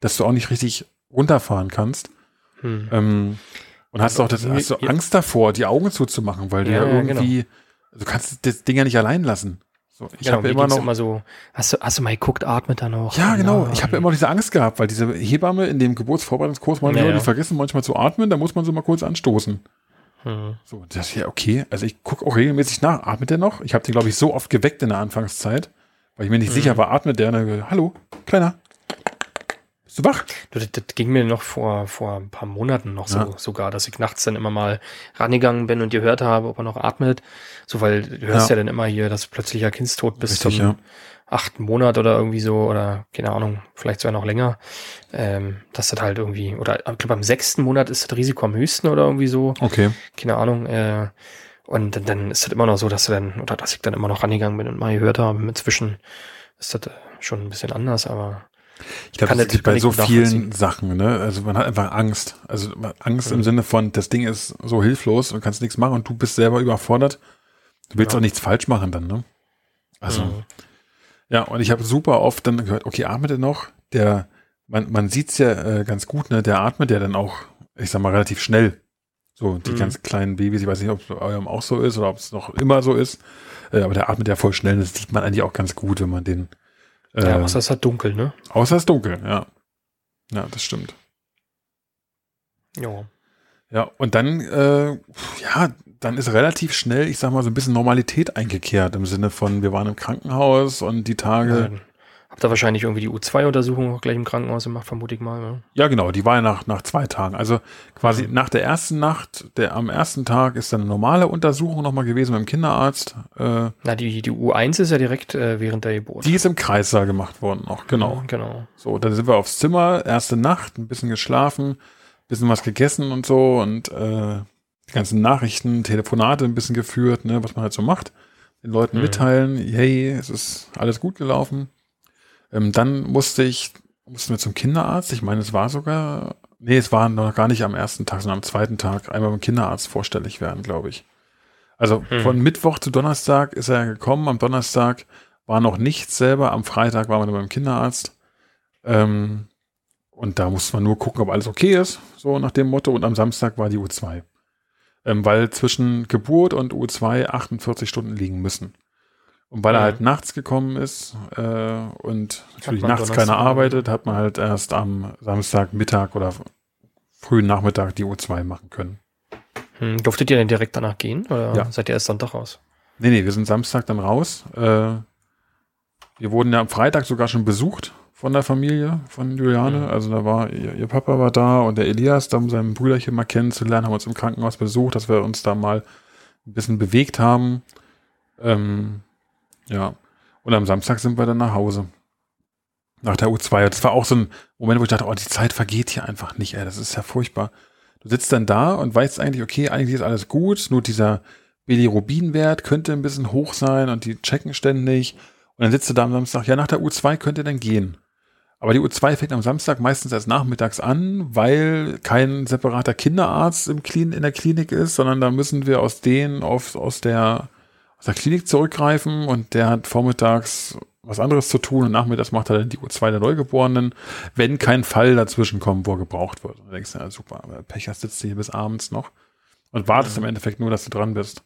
dass du auch nicht richtig runterfahren kannst. Hm. Ähm, und hast auch das, hast du Angst davor, die Augen zuzumachen, weil du ja, ja irgendwie, genau. du kannst das Ding ja nicht allein lassen. So, ich genau, habe immer noch immer so, hast du, hast du mal geguckt, atmet da noch? Ja, genau. Ich habe immer diese Angst gehabt, weil diese Hebamme in dem Geburtsvorbereitungskurs manchmal, ja, ja. die vergessen manchmal zu atmen, da muss man so mal kurz anstoßen. Hm. So, das ist ja okay. Also ich gucke auch regelmäßig nach. Atmet der noch? Ich habe den, glaube ich, so oft geweckt in der Anfangszeit, weil ich mir nicht hm. sicher war, atmet der? Und dann, Hallo, Kleiner. Bist du wach? Das, das ging mir noch vor, vor ein paar Monaten noch Ja. so sogar, dass ich nachts dann immer mal rangegangen bin und gehört habe, ob er noch atmet. So, weil du hörst Ja. ja, dann immer hier, dass plötzlicher Kindstod bis Richtig, zum ja. achten Monat oder irgendwie so, oder keine Ahnung, vielleicht sogar noch länger, ähm, dass das halt irgendwie, oder ich glaube, am sechsten Monat ist das Risiko am höchsten oder irgendwie so, Okay. keine Ahnung, äh, und dann, dann ist das immer noch so, dass du dann, oder dass ich dann immer noch rangegangen bin und mal gehört habe. Inzwischen ist das äh, schon ein bisschen anders, aber Ich glaube, das gibt bei so vielen. Sachen, ne? Also man hat einfach Angst. Also Angst im Mhm. Sinne von, das Ding ist so hilflos und kannst nichts machen und du bist selber überfordert. Du willst Ja. auch nichts falsch machen dann, ne? Also, Mhm. ja, und ich habe super oft dann gehört, okay, atmet er noch? Der, man, man sieht's ja äh, ganz gut, ne? Der atmet ja dann auch, ich sag mal, relativ schnell. So, die Mhm. ganz kleinen Babys, ich weiß nicht, ob es bei eurem auch so ist oder ob es noch immer so ist. Äh, aber der atmet ja voll schnell. Das sieht man eigentlich auch ganz gut, wenn man den. Ja, außer es ist halt dunkel, ne? außer es ist dunkel, ja. Ja, das stimmt. Ja. Ja, und dann, äh, ja, dann ist relativ schnell, ich sag mal, so ein bisschen Normalität eingekehrt im Sinne von, wir waren im Krankenhaus und die Tage, Ja, habt ihr wahrscheinlich irgendwie die U2-Untersuchung auch gleich im Krankenhaus gemacht, vermute ich mal. Ne? ja genau, die war ja nach, nach zwei Tagen. Also quasi nach der ersten Nacht, der am ersten Tag ist dann eine normale Untersuchung nochmal gewesen beim Kinderarzt. Äh, Na, die, die U1 ist ja direkt äh, während der Geburt. die ist im Kreissaal gemacht worden noch, genau. Mhm, Genau. So, dann sind wir aufs Zimmer, erste Nacht, ein bisschen geschlafen, bisschen was gegessen und so und äh, die ganzen Nachrichten, Telefonate ein bisschen geführt, ne, was man halt so macht. Den Leuten Mhm. mitteilen, hey, es ist alles gut gelaufen. Ähm, dann musste ich, mussten wir zum Kinderarzt. Ich meine, es war sogar, nee, es war noch gar nicht am ersten Tag, sondern am zweiten Tag einmal beim Kinderarzt vorstellig werden, glaube ich. Also Mhm. von Mittwoch zu Donnerstag ist er gekommen. Am Donnerstag war noch nichts selber. Am Freitag waren wir dann beim Kinderarzt. Ähm, und da musste man nur gucken, ob alles okay ist, so nach dem Motto. Und am Samstag war die U2. Ähm, weil zwischen Geburt und U2 48 Stunden liegen müssen. Und weil er halt nachts gekommen ist äh, und natürlich nachts Donnerstag- keiner arbeitet, hat man halt erst am Samstag Mittag oder frühen Nachmittag die U2 machen können. Hm, durftet ihr denn direkt danach gehen oder Ja. seid ihr erst Sonntag raus? Nee, nee, wir sind Samstag dann raus. Äh, wir wurden ja am Freitag sogar schon besucht von der Familie von Juliane. Mhm. Also da war ihr, ihr Papa war da und der Elias, da um sein Brüderchen mal kennenzulernen, haben uns im Krankenhaus besucht, dass wir uns da mal ein bisschen bewegt haben. Ähm, ja. Und am Samstag sind wir dann nach Hause. Nach der U2. Das war auch so ein Moment, wo ich dachte, oh, die Zeit vergeht hier einfach nicht, ey. Das ist ja furchtbar. Du sitzt dann da und weißt eigentlich, okay, eigentlich ist alles gut, nur dieser Bilirubinwert könnte ein bisschen hoch sein und die checken ständig. Und dann sitzt du da am Samstag, ja, nach der U2 könnte dann gehen. Aber die U2 fängt am Samstag meistens erst nachmittags an, weil kein separater Kinderarzt im Klin in der Klinik ist, sondern da müssen wir aus denen auf, aus, der, aus der Klinik zurückgreifen und der hat vormittags was anderes zu tun und nachmittags macht er dann die U2 der Neugeborenen, wenn kein Fall dazwischen kommt, wo er gebraucht wird. Und dann denkst du, ja, super, Pech hast sitzt du hier bis abends noch und wartest im Endeffekt nur, dass du dran bist.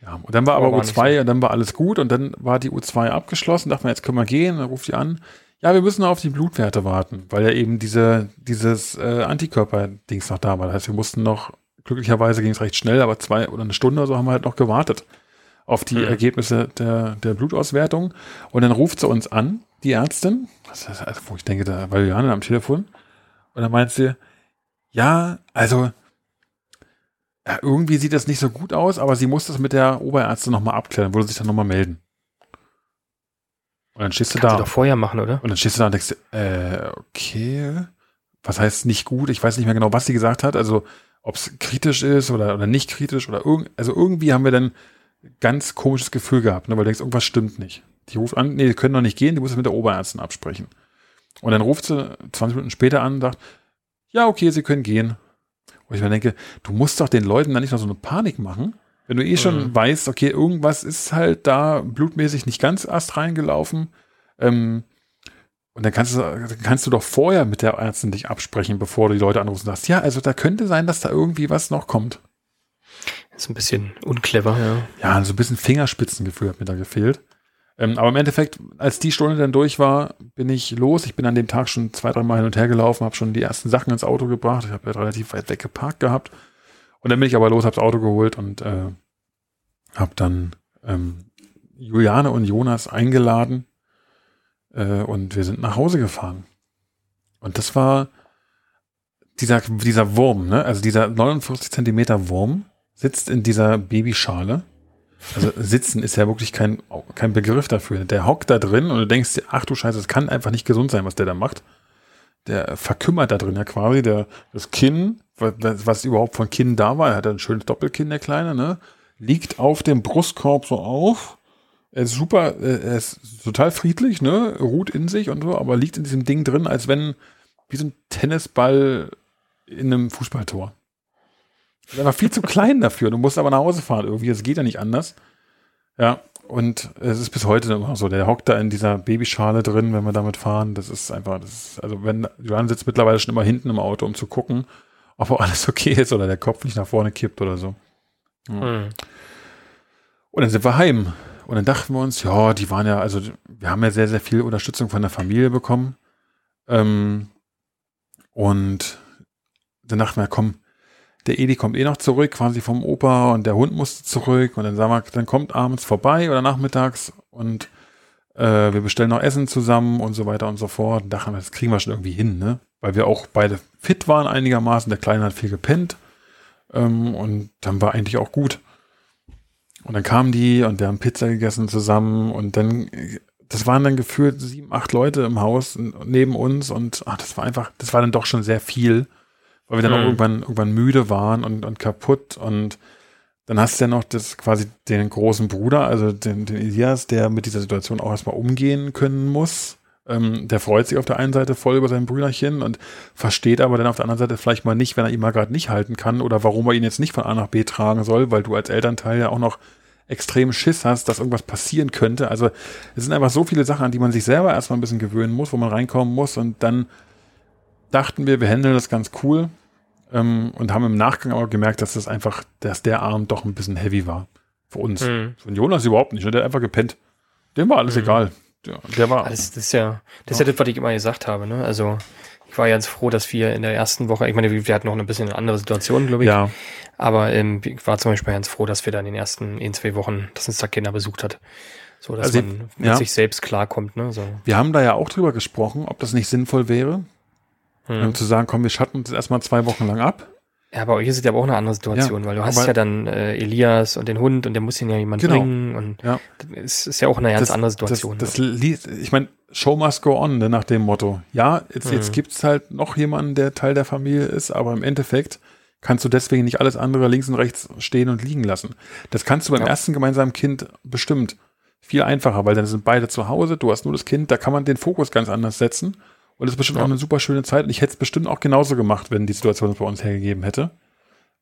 Ja, und dann war aber, Aber war nicht U2 und dann war alles gut und dann war die U2 abgeschlossen, dachte man, jetzt können wir gehen, dann ruft die an. Ja, wir müssen auf die Blutwerte warten, weil ja eben diese, dieses äh, Antikörper-Dings noch da war. Das heißt, wir mussten noch, glücklicherweise ging es recht schnell, aber zwei oder eine Stunde oder so haben wir halt noch gewartet auf die Mhm. Ergebnisse der, der Blutauswertung. Und dann ruft sie uns an, die Ärztin, das ist, also, wo ich denke, da war Juliane am Telefon, und dann meint sie, ja, also ja, irgendwie sieht das nicht so gut aus, aber sie muss das mit der Oberärztin nochmal abklären, würde sich dann nochmal melden. Und dann stehst du Kannst da. du doch vorher machen, oder? Und dann stehst du da und denkst, äh, okay, was heißt nicht gut? Ich weiß nicht mehr genau, was sie gesagt hat. Also, ob es kritisch ist oder, oder nicht kritisch oder irgend, also irgendwie haben wir dann ganz komisches Gefühl gehabt, ne, weil du denkst, irgendwas stimmt nicht. Die ruft an, nee, die können noch nicht gehen, die muss mit der Oberärztin absprechen. Und dann ruft sie 20 Minuten später an und sagt, ja, okay, sie können gehen. Und ich mir denke, du musst doch den Leuten da nicht noch so eine Panik machen, wenn du eh schon Mhm. weißt, okay, irgendwas ist halt da blutmäßig nicht ganz erst reingelaufen. Ähm, und dann kannst, du, dann kannst du doch vorher mit der Ärztin dich absprechen, bevor du die Leute anrufst und sagst, ja, also da könnte sein, dass da irgendwie was noch kommt. Ist ein bisschen unclever, ja. Ja, so ein bisschen Fingerspitzengefühl hat mir da gefehlt. Ähm, aber im Endeffekt, als die Stunde dann durch war, bin ich los. Ich bin an dem Tag schon zwei, drei Mal hin und her gelaufen, habe schon die ersten Sachen ins Auto gebracht. Ich habe ja relativ weit weg geparkt gehabt. Und dann bin ich aber los, habe das Auto geholt und äh, habe dann ähm, Juliane und Jonas eingeladen äh, und wir sind nach Hause gefahren. Und das war dieser, dieser Wurm, ne? Also dieser 49 Zentimeter Wurm sitzt in dieser Babyschale. Also sitzen ist ja wirklich kein, kein Begriff dafür. Der hockt da drin und du denkst dir, ach du Scheiße, es kann einfach nicht gesund sein, was der da macht. Der verkümmert da drin ja quasi. Der, das Kinn, was, was überhaupt von Kinn da war, er hat ein schönes Doppelkinn, der Kleine, ne? Liegt auf dem Brustkorb so auf. Er ist super, er ist total friedlich, ne? Ruht in sich und so, aber liegt in diesem Ding drin, als wenn, wie so ein Tennisball in einem Fußballtor. Ist einfach viel zu klein dafür. Du musst aber nach Hause fahren irgendwie. Es geht ja nicht anders. Ja, und es ist bis heute immer so. Der hockt da in dieser Babyschale drin, wenn wir damit fahren. Das ist einfach, das ist, also wenn, Johann sitzt mittlerweile schon immer hinten im Auto, um zu gucken, ob auch alles okay ist oder der Kopf nicht nach vorne kippt oder so. Ja. Mhm. Und dann sind wir heim. Und dann dachten wir uns, ja, die waren ja, also wir haben ja sehr, sehr viel Unterstützung von der Familie bekommen. Ähm, und dann dachten wir, komm, der Edi kommt eh noch zurück, quasi vom Opa und der Hund musste zurück und dann sagen wir, dann kommt abends vorbei oder nachmittags und äh, wir bestellen noch Essen zusammen und so weiter und so fort. Und dachten wir, das kriegen wir schon irgendwie hin, ne? Weil wir auch beide fit waren einigermaßen. Der Kleine hat viel gepennt ähm, und dann war eigentlich auch gut. Und dann kamen die und wir haben Pizza gegessen zusammen und dann, das waren dann gefühlt sieben, acht Leute im Haus neben uns und ach, das war einfach, das war dann doch schon sehr viel weil wir dann mhm. auch irgendwann, irgendwann müde waren und, und kaputt und dann hast du ja noch das quasi den großen Bruder, also den, den Elias, der mit dieser Situation auch erstmal umgehen können muss. Ähm, der freut sich auf der einen Seite voll über sein Brüderchen und versteht aber dann auf der anderen Seite vielleicht mal nicht, wenn er ihn mal gerade nicht halten kann oder warum er ihn jetzt nicht von A nach B tragen soll, weil du als Elternteil ja auch noch extrem Schiss hast, dass irgendwas passieren könnte. Also es sind einfach so viele Sachen, an die man sich selber erstmal ein bisschen gewöhnen muss, wo man reinkommen muss und dann dachten wir, wir handeln das ganz cool ähm, und haben im Nachgang aber gemerkt, dass das einfach, dass der Arm doch ein bisschen heavy war für uns. Mhm. Von Jonas überhaupt nicht, ne? der hat einfach gepennt. Dem war alles mhm. egal. Der, der war. Das, das, ist ja, das ja. ist ja das, was ich immer gesagt habe. Ne? Also ich war ganz froh, dass wir in der ersten Woche, ich meine, wir hatten noch ein bisschen eine andere Situation, glaube ich. Ja. Aber ähm, ich war zum Beispiel ganz froh, dass wir dann in den ersten ein, zwei Wochen das Instagram besucht hat. So, dass also, man mit ja. sich selbst klarkommt. Ne? So. Wir haben da ja auch drüber gesprochen, ob das nicht sinnvoll wäre, hm. Um zu sagen, komm, wir schatten uns erstmal zwei Wochen lang ab. Ja, bei euch ist es ja aber auch eine andere Situation, ja, weil du hast ja dann äh, Elias und den Hund und der muss ihn ja jemand genau. bringen und ja. das ist ja auch eine ganz das, andere Situation. Das, das ne? ich meine, Show must go on, ne, nach dem Motto. Ja, jetzt, hm. jetzt gibt's halt noch jemanden, der Teil der Familie ist, aber im Endeffekt kannst du deswegen nicht alles andere links und rechts stehen und liegen lassen. Das kannst du beim ja. ersten gemeinsamen Kind bestimmt viel einfacher, weil dann sind beide zu Hause, du hast nur das Kind, da kann man den Fokus ganz anders setzen. Und es ist bestimmt ja. auch eine super schöne Zeit. Und ich hätte es bestimmt auch genauso gemacht, wenn die Situation es bei uns hergegeben hätte.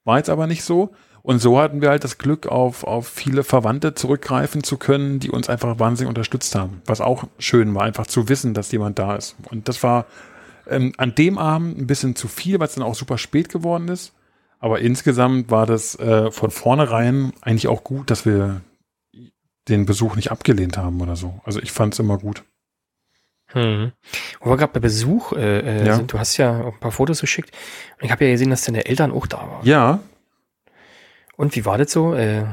War jetzt aber nicht so. Und so hatten wir halt das Glück, auf, auf viele Verwandte zurückgreifen zu können, die uns einfach wahnsinnig unterstützt haben. Was auch schön war, einfach zu wissen, dass jemand da ist. Und das war ähm, an dem Abend ein bisschen zu viel, weil es dann auch super spät geworden ist. Aber insgesamt war das äh, von vornherein eigentlich auch gut, dass wir den Besuch nicht abgelehnt haben oder so. Also ich fand es immer gut. Hm. Wo wir gerade bei Besuch äh, äh, ja. sind, du hast ja auch ein paar Fotos geschickt und ich habe ja gesehen, dass deine Eltern auch da waren. Ja. Und wie war das so? Äh,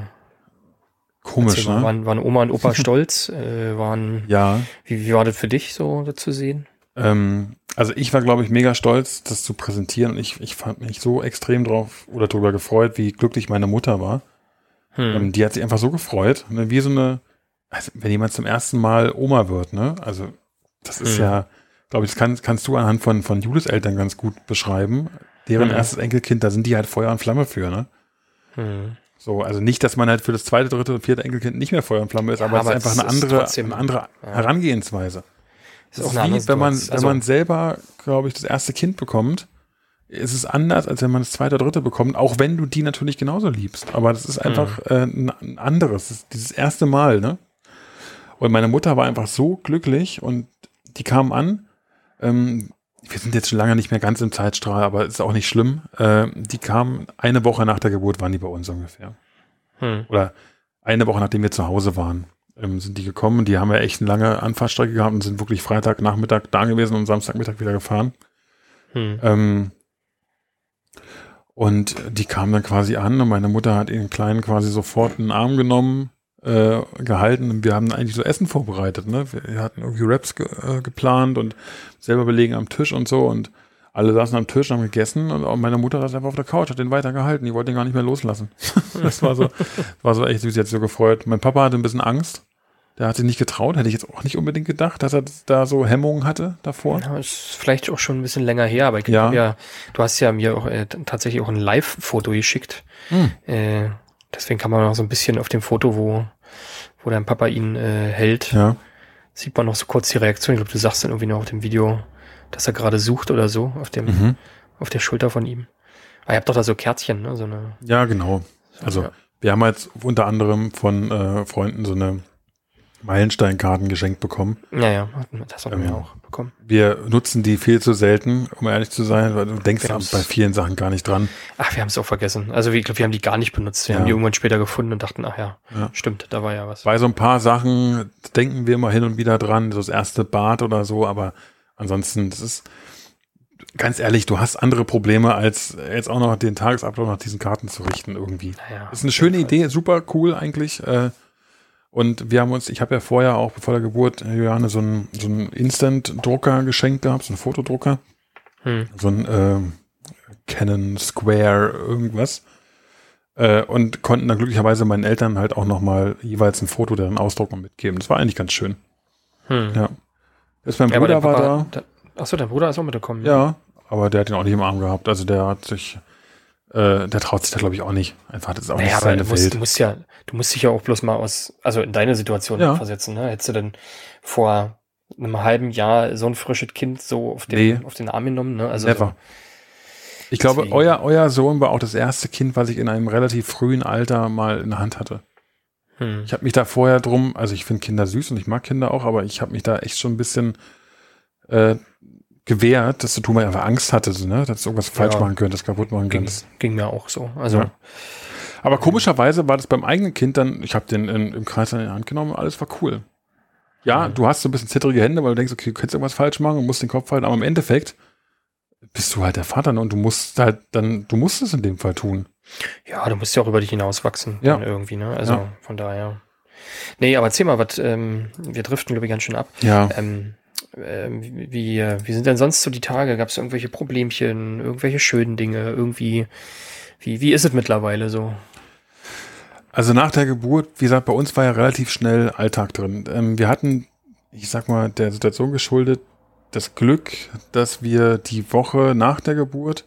Komisch, ne? Waren, waren Oma und Opa stolz? Äh, waren, ja. Wie, wie war das für dich so das zu sehen? Ähm, also ich war, glaube ich, mega stolz, das zu präsentieren. Ich, ich fand mich so extrem drauf oder darüber gefreut, wie glücklich meine Mutter war. Hm. Ähm, die hat sich einfach so gefreut. Ne? Wie so eine, also wenn jemand zum ersten Mal Oma wird, ne? Also das ist mhm. ja, glaube ich, das kann, kannst du anhand von, von Julis Eltern ganz gut beschreiben. Deren mhm. erstes Enkelkind, da sind die halt Feuer und Flamme für, ne? Mhm. So, also nicht, dass man halt für das zweite, dritte und vierte Enkelkind nicht mehr Feuer und Flamme ist, ja, aber, aber es ist einfach eine andere, trotzdem, eine andere ja. Herangehensweise. Ist das ist wie, wenn man, also, wenn man selber, glaube ich, das erste Kind bekommt, ist es anders, als wenn man das zweite oder dritte bekommt, auch wenn du die natürlich genauso liebst. Aber das ist einfach mhm. äh, ein anderes, dieses erste Mal, ne? Und meine Mutter war einfach so glücklich und die kamen an. Ähm, wir sind jetzt schon lange nicht mehr ganz im Zeitstrahl, aber ist auch nicht schlimm. Äh, die kamen eine Woche nach der Geburt, waren die bei uns ungefähr. Hm. Oder eine Woche nachdem wir zu Hause waren, ähm, sind die gekommen. Die haben ja echt eine lange Anfahrtstrecke gehabt und sind wirklich Freitagnachmittag da gewesen und Samstagmittag wieder gefahren. Hm. Ähm, und die kamen dann quasi an und meine Mutter hat ihren Kleinen quasi sofort in den Arm genommen äh, gehalten. Wir haben eigentlich so Essen vorbereitet. Ne? Wir hatten irgendwie Raps ge äh, geplant und selber belegen am Tisch und so. Und alle saßen am Tisch, haben gegessen und auch meine Mutter saß einfach auf der Couch, hat den weiter gehalten. Die wollte den gar nicht mehr loslassen. das war so, war so echt süß, sie hat sich so gefreut. Mein Papa hatte ein bisschen Angst. Der hat sich nicht getraut, hätte ich jetzt auch nicht unbedingt gedacht, dass er da so Hemmungen hatte davor. Ja, ist vielleicht auch schon ein bisschen länger her, aber ich ja. ja, du hast ja mir auch äh, tatsächlich auch ein Live-Foto geschickt. Hm. Äh, deswegen kann man noch so ein bisschen auf dem Foto, wo, wo dein Papa ihn äh, hält, Ja. sieht man noch so kurz die Reaktion. Ich glaube, du sagst dann irgendwie noch auf dem Video, dass er gerade sucht oder so, auf dem, Mhm. auf der Schulter von ihm. Aber ihr habt doch da so Kärtchen, ne? So eine. Ja, genau. Also ja. wir haben jetzt unter anderem von äh, Freunden so eine Meilensteinkarten geschenkt bekommen. Ja, ja, das haben wir Ähm, auch bekommen. Wir nutzen die viel zu selten, um ehrlich zu sein, weil du denkst Wir bei vielen Sachen gar nicht dran. Ach, wir haben es auch vergessen. Also ich glaube, wir haben die gar nicht benutzt. Wir Ja. haben die irgendwann später gefunden und dachten, ach ja, Ja. stimmt, da war ja was. Bei so ein paar Sachen denken wir mal hin und wieder dran, so das erste Bad oder so, aber ansonsten, das ist ganz ehrlich, du hast andere Probleme, als jetzt auch noch den Tagesablauf nach diesen Karten zu richten irgendwie. Naja, Ist eine schöne Idee, super cool eigentlich. Äh, und wir haben uns, ich habe ja vorher auch vor der Geburt äh, Juliane so einen so einen Instant-Drucker geschenkt gehabt, so einen Fotodrucker, Hm. so ein ähm, Canon Square irgendwas. Äh, und konnten dann glücklicherweise meinen Eltern halt auch nochmal jeweils ein Foto deren Ausdruck und mitgeben. Das war eigentlich ganz schön. Hm. Ja. Jetzt mein Ja, Bruder war Papa, da. da. Achso, dein Bruder ist auch mitgekommen. Ja, aber der hat ihn auch nicht im Arm gehabt. Also der hat sich, äh, der traut sich da glaube ich auch nicht. Einfach, das ist auch Naja, nicht seine du musst, Welt. du musst ja, du musst dich ja auch bloß mal aus, also in deine Situation Ja. versetzen, ne? Hättest du denn vor einem halben Jahr so ein frisches Kind so auf den, Nee. auf den Arm genommen, ne? Also Never. Ich glaube, Deswegen. euer, euer Sohn war auch das erste Kind, was ich in einem relativ frühen Alter mal in der Hand hatte. So, hm. Ich habe mich da vorher drum, also ich finde Kinder süß und ich mag Kinder auch, aber ich habe mich da echt schon ein bisschen äh, gewehrt, das zu tun, weil ich einfach Angst hatte, so, ne? dass du irgendwas falsch Ja. machen könntest, kaputt machen ging, könntest. ging mir auch so. Also, Ja. Aber komischerweise war das beim eigenen Kind dann, ich habe den in, im Kreis in die Hand genommen und alles war cool. Ja, Mhm. du hast so ein bisschen zittrige Hände, weil du denkst, okay, du könntest irgendwas falsch machen und musst den Kopf halten, aber im Endeffekt bist du halt der Vater ne? und du musst halt dann, du musst es in dem Fall tun. ja, du musst ja auch über dich hinauswachsen, Ja. dann irgendwie, ne? Also Ja. von daher. Nee, aber erzähl mal, was, ähm, wir driften, glaube ich, ganz schön ab. Ja. Ähm, ähm, wie, wie, sind denn sonst so die Tage? Gab es irgendwelche Problemchen, irgendwelche schönen Dinge, irgendwie, wie, wie ist es mittlerweile so? Also nach der Geburt, wie gesagt, bei uns war ja relativ schnell Alltag drin. Ähm, wir hatten, ich sag mal, der Situation geschuldet, das Glück, dass wir die Woche nach der Geburt,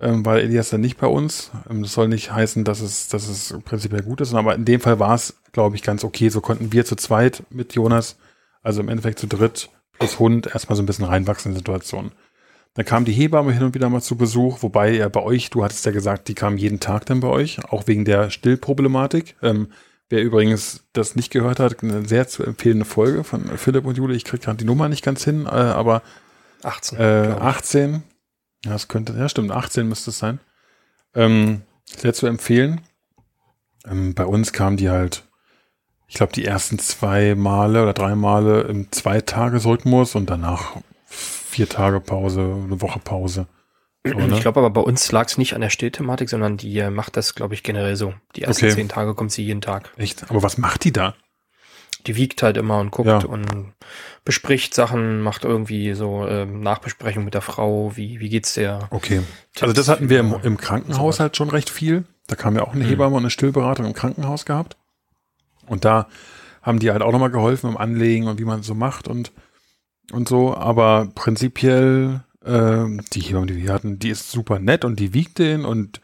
ähm, war Elias dann nicht bei uns. Ähm, das soll nicht heißen, dass es, dass es prinzipiell gut ist, aber in dem Fall war es, glaube ich, ganz okay. So konnten wir zu zweit mit Jonas, also im Endeffekt zu dritt plus Hund, erstmal so ein bisschen reinwachsen in die Situation. Dann kam die Hebamme hin und wieder mal zu Besuch, wobei ja bei euch, du hattest ja gesagt, die kam jeden Tag dann bei euch, auch wegen der Stillproblematik. Ähm, wer übrigens das nicht gehört hat, eine sehr zu empfehlende Folge von Philipp und Jule. Ich kriege gerade die Nummer nicht ganz hin, äh, aber 18. äh, glaub ich. 18, ja, das könnte, ja stimmt, 18 müsste es sein. Ähm, sehr zu empfehlen. Ähm, bei uns kam die halt, ich glaube, die ersten zwei Male oder drei Male im Zweitagesrhythmus und danach vier Tage Pause, eine Woche Pause. So, ne? Ich glaube aber bei uns lag es nicht an der Stillthematik, sondern die äh, macht das, glaube ich, generell so. Die ersten Okay. zehn Tage kommt sie jeden Tag. Echt? Aber was macht die da? Die wiegt halt immer und guckt Ja. und bespricht Sachen, macht irgendwie so ähm, Nachbesprechung mit der Frau, wie, wie geht's der? Okay. Also das hatten wir im, im Krankenhaus halt schon recht viel. Da kam ja auch eine Mhm. Hebamme und eine Stillberatung im Krankenhaus gehabt. Und da haben die halt auch nochmal geholfen im Anlegen und wie man es so macht und, und so. Aber prinzipiell, ähm, die Hebamme, die wir hatten, die ist super nett und die wiegt den und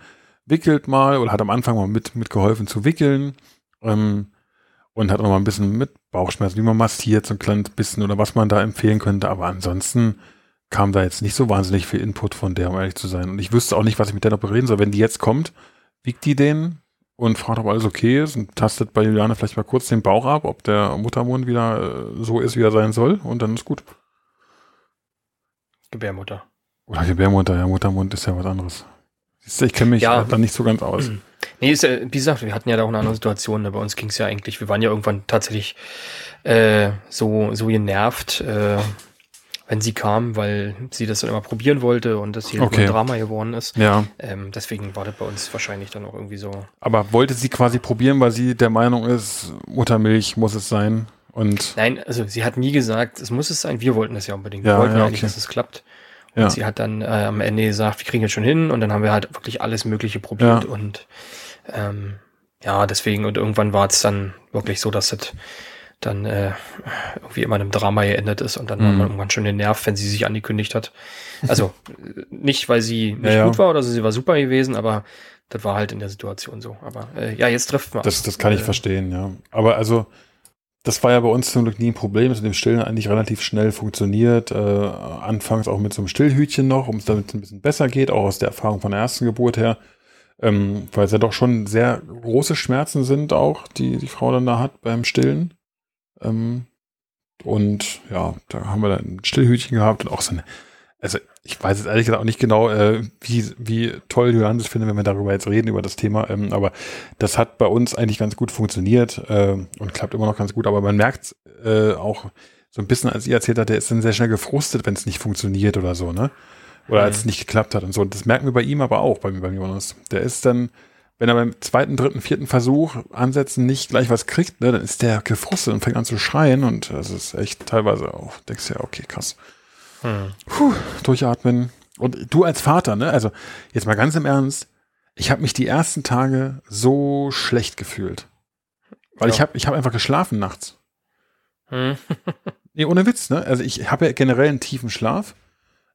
wickelt mal oder hat am Anfang mal mit, mitgeholfen zu wickeln. Ähm, und hat auch noch mal ein bisschen mit Bauchschmerzen, wie man massiert, so ein kleines bisschen oder was man da empfehlen könnte. Aber ansonsten kam da jetzt nicht so wahnsinnig viel Input von der, um ehrlich zu sein. Und ich wüsste auch nicht, was ich mit der noch bereden soll. Wenn die jetzt kommt, wiegt die den und fragt, ob alles okay ist und tastet bei Juliane vielleicht mal kurz den Bauch ab, ob der Muttermund wieder äh, so ist, wie er sein soll. Und dann ist gut. Gebärmutter. Oder Gebärmutter, ja, Muttermund ist ja was anderes. Siehst du, Ich kenne mich Ja. da nicht so ganz aus. Nee, ist, wie gesagt, wir hatten ja da auch eine andere Situation. Ne? Bei uns ging es ja eigentlich, wir waren ja irgendwann tatsächlich äh, so, so genervt, äh, wenn sie kam, weil sie das dann immer probieren wollte und das hier Okay. ein Drama geworden ist. Ja. Ähm, deswegen war das bei uns wahrscheinlich dann auch irgendwie so. Aber wollte sie quasi probieren, weil sie der Meinung ist, Muttermilch muss es sein. Und Nein, also sie hat nie gesagt, es muss es sein. Wir wollten das ja unbedingt. Ja, wir wollten ja, eigentlich, okay. dass es klappt. Und ja. sie hat dann äh, am Ende gesagt, wir kriegen es schon hin. Und dann haben wir halt wirklich alles Mögliche probiert. Ja. Und ähm, ja, deswegen, und irgendwann war es dann wirklich so, dass das dann äh, irgendwie immer in einem Drama geendet ist. Und dann war Mhm. man irgendwann schon den Nerv, wenn sie sich angekündigt hat. Also nicht, weil sie nicht Ja, gut war oder so, sie war super gewesen, aber das war halt in der Situation so. Aber äh, ja, jetzt trifft man. Das, das kann ich Äh, verstehen, ja. Aber also, das war ja bei uns zum Glück nie ein Problem. Das mit dem Stillen eigentlich relativ schnell funktioniert. Äh, anfangs auch mit so einem Stillhütchen noch, um es damit es ein bisschen besser geht, auch aus der Erfahrung von der ersten Geburt her. Ähm, weil es ja doch schon sehr große Schmerzen sind, auch, die die Frau dann da hat beim Stillen. Ähm, und ja, da haben wir dann ein Stillhütchen gehabt und auch so eine, also ich weiß jetzt ehrlich gesagt auch nicht genau, äh, wie, wie toll das findet, wenn wir darüber jetzt reden, über das Thema, ähm, aber das hat bei uns eigentlich ganz gut funktioniert äh, und klappt immer noch ganz gut, aber man merkt äh, auch so ein bisschen, als ihr erzählt hat, der ist dann sehr schnell gefrustet, wenn es nicht funktioniert oder so, ne? Oder als es nicht geklappt hat und so. Und das merken wir bei ihm aber auch, bei, beim Jonas. Der ist dann, wenn er beim zweiten, dritten, vierten Versuch ansetzen nicht gleich was kriegt, ne, dann ist der gefrustet und fängt an zu schreien und das ist echt teilweise auch, denkst du ja, okay, krass. Hm. Puh, durchatmen. Und du als Vater, ne? Also jetzt mal ganz im Ernst, ich habe mich die ersten Tage so schlecht gefühlt. Weil Ja. ich habe ich hab einfach geschlafen nachts. Hm. Nee, ohne Witz, ne? Also ich habe ja generell einen tiefen Schlaf.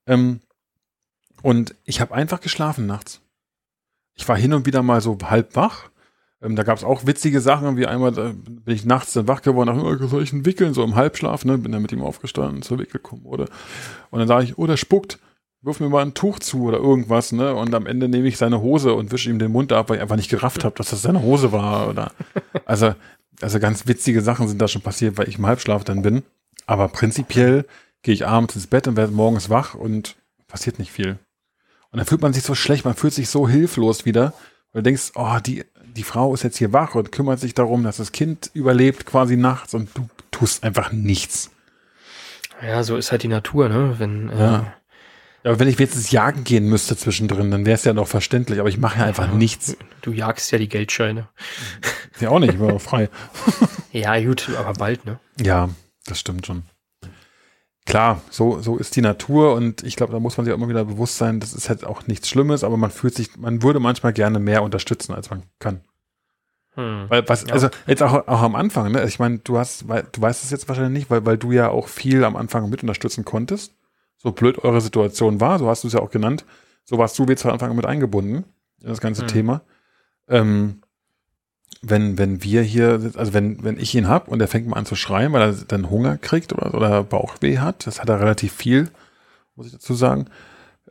Ähm, und ich habe einfach geschlafen nachts. Ich war hin und wieder mal so halb wach. Ähm, da gab es auch witzige Sachen, wie einmal da bin ich nachts dann wach geworden, dachte, oh, soll ich ihn wickeln, so im Halbschlaf, ne? Bin dann mit ihm aufgestanden, zur Wickelkommode. Und dann sage ich, oh, der spuckt, wirf mir mal ein Tuch zu oder irgendwas, ne? Und am Ende nehme ich seine Hose und wische ihm den Mund ab, weil ich einfach nicht gerafft habe, dass das seine Hose war. Oder also, also ganz witzige Sachen sind da schon passiert, weil ich im Halbschlaf dann bin. Aber prinzipiell gehe ich abends ins Bett und werde morgens wach und passiert nicht viel. Und dann fühlt man sich so schlecht, man fühlt sich so hilflos wieder, weil du denkst, oh, die, die Frau ist jetzt hier wach und kümmert sich darum, dass das Kind überlebt quasi nachts und du tust einfach nichts. Ja, so ist halt die Natur, ne? Wenn, äh, Ja. Aber wenn ich jetzt jagen gehen müsste zwischendrin, dann wäre es ja noch verständlich, aber ich mache ja einfach nichts. du jagst ja die Geldscheine. Ja auch nicht, ich bin auch frei. Ja, gut, aber bald, ne? Ja, das stimmt schon. Klar, so, so ist die Natur und ich glaube, da muss man sich auch immer wieder bewusst sein, das ist halt auch nichts Schlimmes, aber man fühlt sich, man würde manchmal gerne mehr unterstützen, als man kann. Hm. Weil was, Ja. also jetzt auch, auch am Anfang, ne? Ich meine, du hast, weil, du weißt es jetzt wahrscheinlich nicht, weil, weil du ja auch viel am Anfang mit unterstützen konntest. So blöd eure Situation war, so hast du es ja auch genannt. So warst du jetzt von Anfang an mit eingebunden in das ganze Hm. Thema. Ähm, wenn, wenn wir hier, also wenn, wenn ich ihn hab und er fängt mal an zu schreien, weil er dann Hunger kriegt oder, oder Bauchweh hat, das hat er relativ viel, muss ich dazu sagen,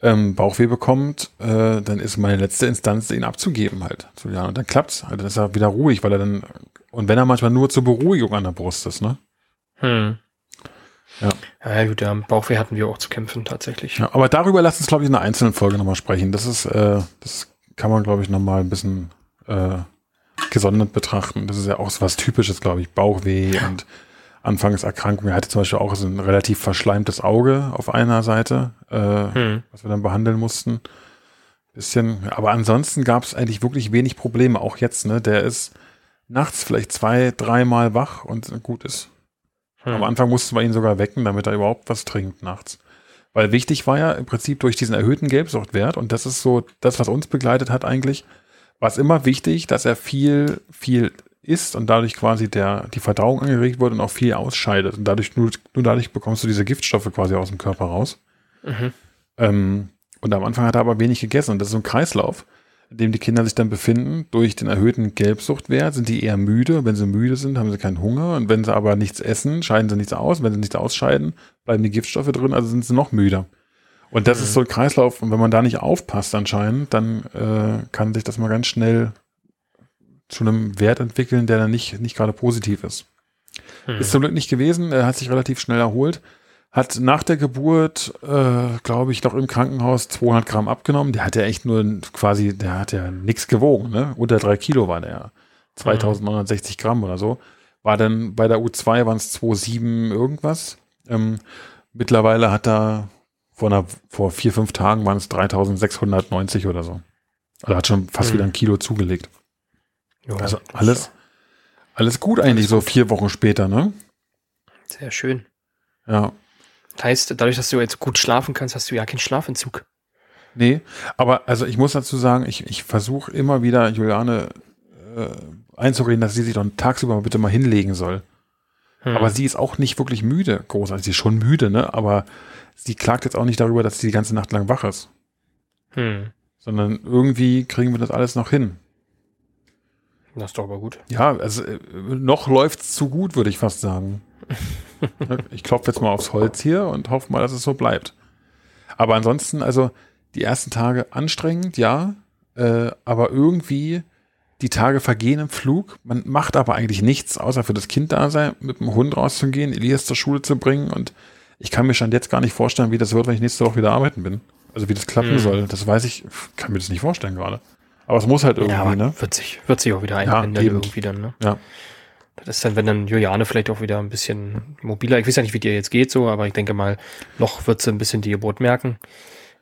ähm, Bauchweh bekommt, äh, dann ist meine letzte Instanz, ihn abzugeben halt. zu Jan. Und dann klappt's. Also dann ist er wieder ruhig, weil er dann, und wenn er manchmal nur zur Beruhigung an der Brust ist, ne? Hm. Ja. Ja, gut, ja, Bauchweh hatten wir auch zu kämpfen, tatsächlich. Ja, aber darüber lass uns, glaube ich, in einer einzelnen Folge nochmal sprechen. Das ist, äh, das kann man, glaube ich, nochmal ein bisschen äh, gesondert betrachten. Das ist ja auch so was Typisches, glaube ich. Bauchweh und Anfangserkrankungen. Er hatte zum Beispiel auch so ein relativ verschleimtes Auge auf einer Seite, äh, Hm. was wir dann behandeln mussten. Bisschen, aber ansonsten gab es eigentlich wirklich wenig Probleme. Auch jetzt, ne? Der ist nachts vielleicht zwei, dreimal wach und gut ist. Hm. Am Anfang mussten wir ihn sogar wecken, damit er überhaupt was trinkt nachts. Weil wichtig war ja im Prinzip durch diesen erhöhten Gelbsuchtwert, und das ist so das, was uns begleitet hat eigentlich, war es immer wichtig, dass er viel, viel isst und dadurch quasi der, die Verdauung angeregt wird und auch viel ausscheidet. Und dadurch, nur, nur dadurch bekommst du diese Giftstoffe quasi aus dem Körper raus. Mhm. Ähm, und am Anfang hat er aber wenig gegessen. Und das ist so ein Kreislauf, in dem die Kinder sich dann befinden. Durch den erhöhten Gelbsuchtwert sind die eher müde. Wenn sie müde sind, haben sie keinen Hunger. Und wenn sie aber nichts essen, scheiden sie nichts aus. Wenn sie nichts ausscheiden, bleiben die Giftstoffe drin, also sind sie noch müder. Und das Mhm. ist so ein Kreislauf. Und wenn man da nicht aufpasst anscheinend, dann äh, kann sich das mal ganz schnell zu einem Wert entwickeln, der dann nicht, nicht gerade positiv ist. Hm. Ist zum Glück nicht gewesen. Er hat sich relativ schnell erholt. Hat nach der Geburt, äh, glaube ich, noch im Krankenhaus 200 Gramm abgenommen. Der hat ja echt nur quasi, der hat ja nichts gewogen, ne? Unter drei Kilo war der ja. 2960 Gramm oder so. War dann bei der U2 waren es 2,7 irgendwas. Ähm, Mittlerweile hat er vor, einer, vor vier, fünf Tagen waren es 3690 oder so. Also hat schon fast Hm. wieder ein Kilo zugelegt. Ja, Also alles, alles gut eigentlich, so vier Wochen später, ne? Sehr schön. Ja. Heißt, dadurch, dass du jetzt gut schlafen kannst, hast du ja keinen Schlafentzug. Nee, aber also ich muss dazu sagen, ich, ich versuche immer wieder Juliane äh, einzureden, dass sie sich doch tagsüber bitte mal hinlegen soll. Hm. Aber sie ist auch nicht wirklich müde, groß. Also sie ist schon müde, ne? Aber sie klagt jetzt auch nicht darüber, dass sie die ganze Nacht lang wach ist. hm. Sondern irgendwie kriegen wir das alles noch hin. Das ist doch aber gut. Ja, also äh, noch läuft's zu gut, würde ich fast sagen. Ich klopfe jetzt mal aufs Holz hier und hoffe mal, dass es so bleibt. Aber ansonsten, also die ersten Tage anstrengend, ja, äh, aber irgendwie die Tage vergehen im Flug. Man macht aber eigentlich nichts, außer für das Kind da sein, mit dem Hund rauszugehen, Elias zur Schule zu bringen und ich kann mir schon jetzt gar nicht vorstellen, wie das wird, wenn ich nächste Woche wieder arbeiten bin. Also wie das klappen Hm. soll. Das weiß ich, kann mir das nicht vorstellen gerade. Aber es muss halt irgendwie, ja, ne? wird, sich, wird sich auch wieder Ja, einpendeln eben. irgendwie dann, ne? Ja. Das ist dann, wenn dann Juliane vielleicht auch wieder ein bisschen mobiler, ich weiß ja nicht, wie dir jetzt geht so, aber ich denke mal, noch wird sie ein bisschen die Geburt merken.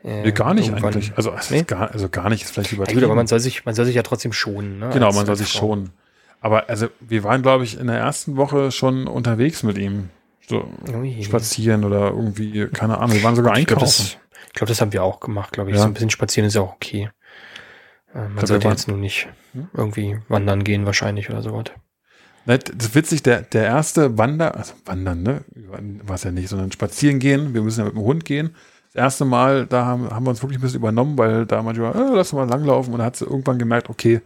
Äh, Nee, gar nicht irgendwann- eigentlich. Also, es Nee? gar, also gar nicht ist vielleicht Ja, übertrieben. gut, aber man soll sich, man soll sich ja trotzdem schonen, ne? genau, als- man soll sich Frau. schonen. Aber also wir waren, glaube ich, in der ersten Woche schon unterwegs mit ihm. So Ui. spazieren oder irgendwie, keine Ahnung, wir waren sogar Ich glaube, einkaufen. das, ich glaub, das haben wir auch gemacht, glaube ich. Ja. So ein bisschen spazieren ist ja auch okay. Äh, Man sollte jetzt nur nicht Hm? irgendwie wandern gehen wahrscheinlich oder sowas. Das ist witzig, der, der erste Wander, also Wandern, ne? War es ja nicht, sondern spazieren gehen. Wir müssen ja mit dem Hund gehen. Das erste Mal, da haben, haben wir uns wirklich ein bisschen übernommen, weil da manchmal, äh, lass mal langlaufen und da hat sie irgendwann gemerkt, okay,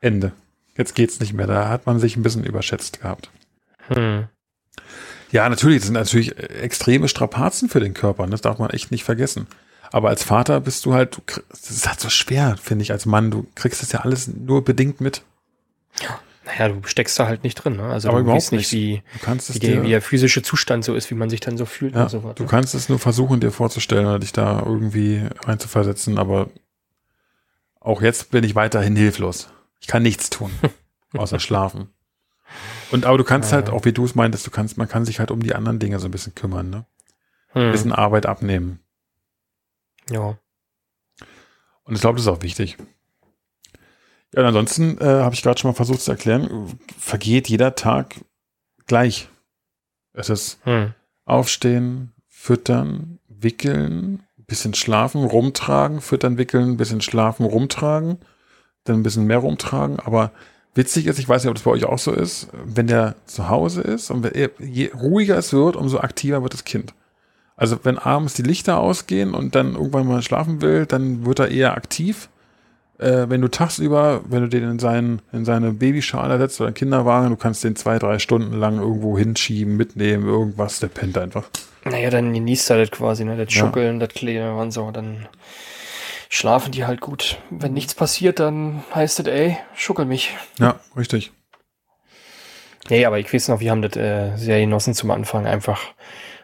Ende. Jetzt geht's nicht mehr. Da hat man sich ein bisschen überschätzt gehabt. Hm. Ja, natürlich, das sind natürlich extreme Strapazen für den Körper. ne? Das darf man echt nicht vergessen. Aber als Vater bist du halt, das ist halt so schwer, finde ich, als Mann. Du kriegst das ja alles nur bedingt mit. Naja, du steckst da halt nicht drin, ne? Also Aber du überhaupt weißt nicht, wie, wie, die, dir, wie der physische Zustand so ist, wie man sich dann so fühlt ja, und so was. du kannst es nur versuchen, dir vorzustellen oder dich da irgendwie reinzuversetzen, aber auch jetzt bin ich weiterhin hilflos. Ich kann nichts tun, außer schlafen. Und aber du kannst halt, Ja. auch wie du es meintest, du kannst, man kann sich halt um die anderen Dinge so ein bisschen kümmern, ne? Ein Hm. bisschen Arbeit abnehmen. Ja. Und ich glaube, das ist auch wichtig. Ja, und ansonsten äh, habe ich gerade schon mal versucht zu erklären, vergeht jeder Tag gleich. Es ist Hm. aufstehen, füttern, wickeln, bisschen schlafen, rumtragen, füttern, wickeln, bisschen schlafen, rumtragen, dann ein bisschen mehr rumtragen. Aber witzig ist, ich weiß nicht, ob das bei euch auch so ist, wenn der zu Hause ist und je ruhiger es wird, umso aktiver wird das Kind. Also wenn abends die Lichter ausgehen und dann irgendwann mal schlafen will, dann wird er eher aktiv. Äh, wenn du tagsüber, wenn du den in, seinen, in seine Babyschale setzt oder einen Kinderwagen, du kannst den zwei, drei Stunden lang irgendwo hinschieben, mitnehmen, irgendwas, der pennt einfach. Naja, dann genießt er das quasi, ne? Das Ja. Schuckeln, das Kleine und so, dann schlafen die halt gut. Wenn nichts passiert, dann heißt es, ey, schuckel mich. Ja, richtig. Nee, aber ich weiß noch, wir haben das äh, sehr genossen zum Anfang, einfach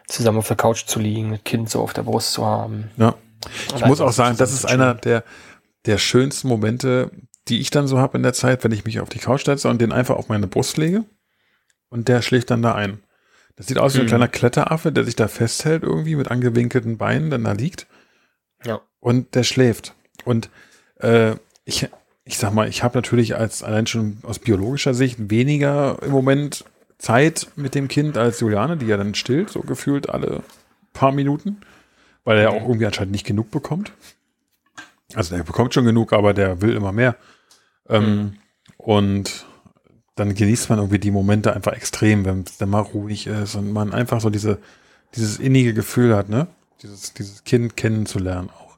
zusammen auf der Couch zu liegen, das Kind so auf der Brust zu haben. Ja. Ich muss auch sagen, das ist einer der, der schönsten Momente, die ich dann so habe in der Zeit, wenn ich mich auf die Couch setze und den einfach auf meine Brust lege und der schläft dann da ein. Das sieht aus wie ein Mhm. kleiner Kletteraffe, der sich da festhält irgendwie mit angewinkelten Beinen, dann da liegt Ja. und der schläft. Und äh, ich, ich sag mal, ich habe natürlich als allein schon aus biologischer Sicht weniger im Moment Zeit mit dem Kind als Juliane, die ja dann stillt, so gefühlt alle paar Minuten, weil er ja auch irgendwie anscheinend nicht genug bekommt. Also der bekommt schon genug, aber der will immer mehr. Ähm, Und dann genießt man irgendwie die Momente einfach extrem, wenn es dann mal ruhig ist und man einfach so diese, dieses innige Gefühl hat, ne? Dieses, dieses Kind kennenzulernen auch.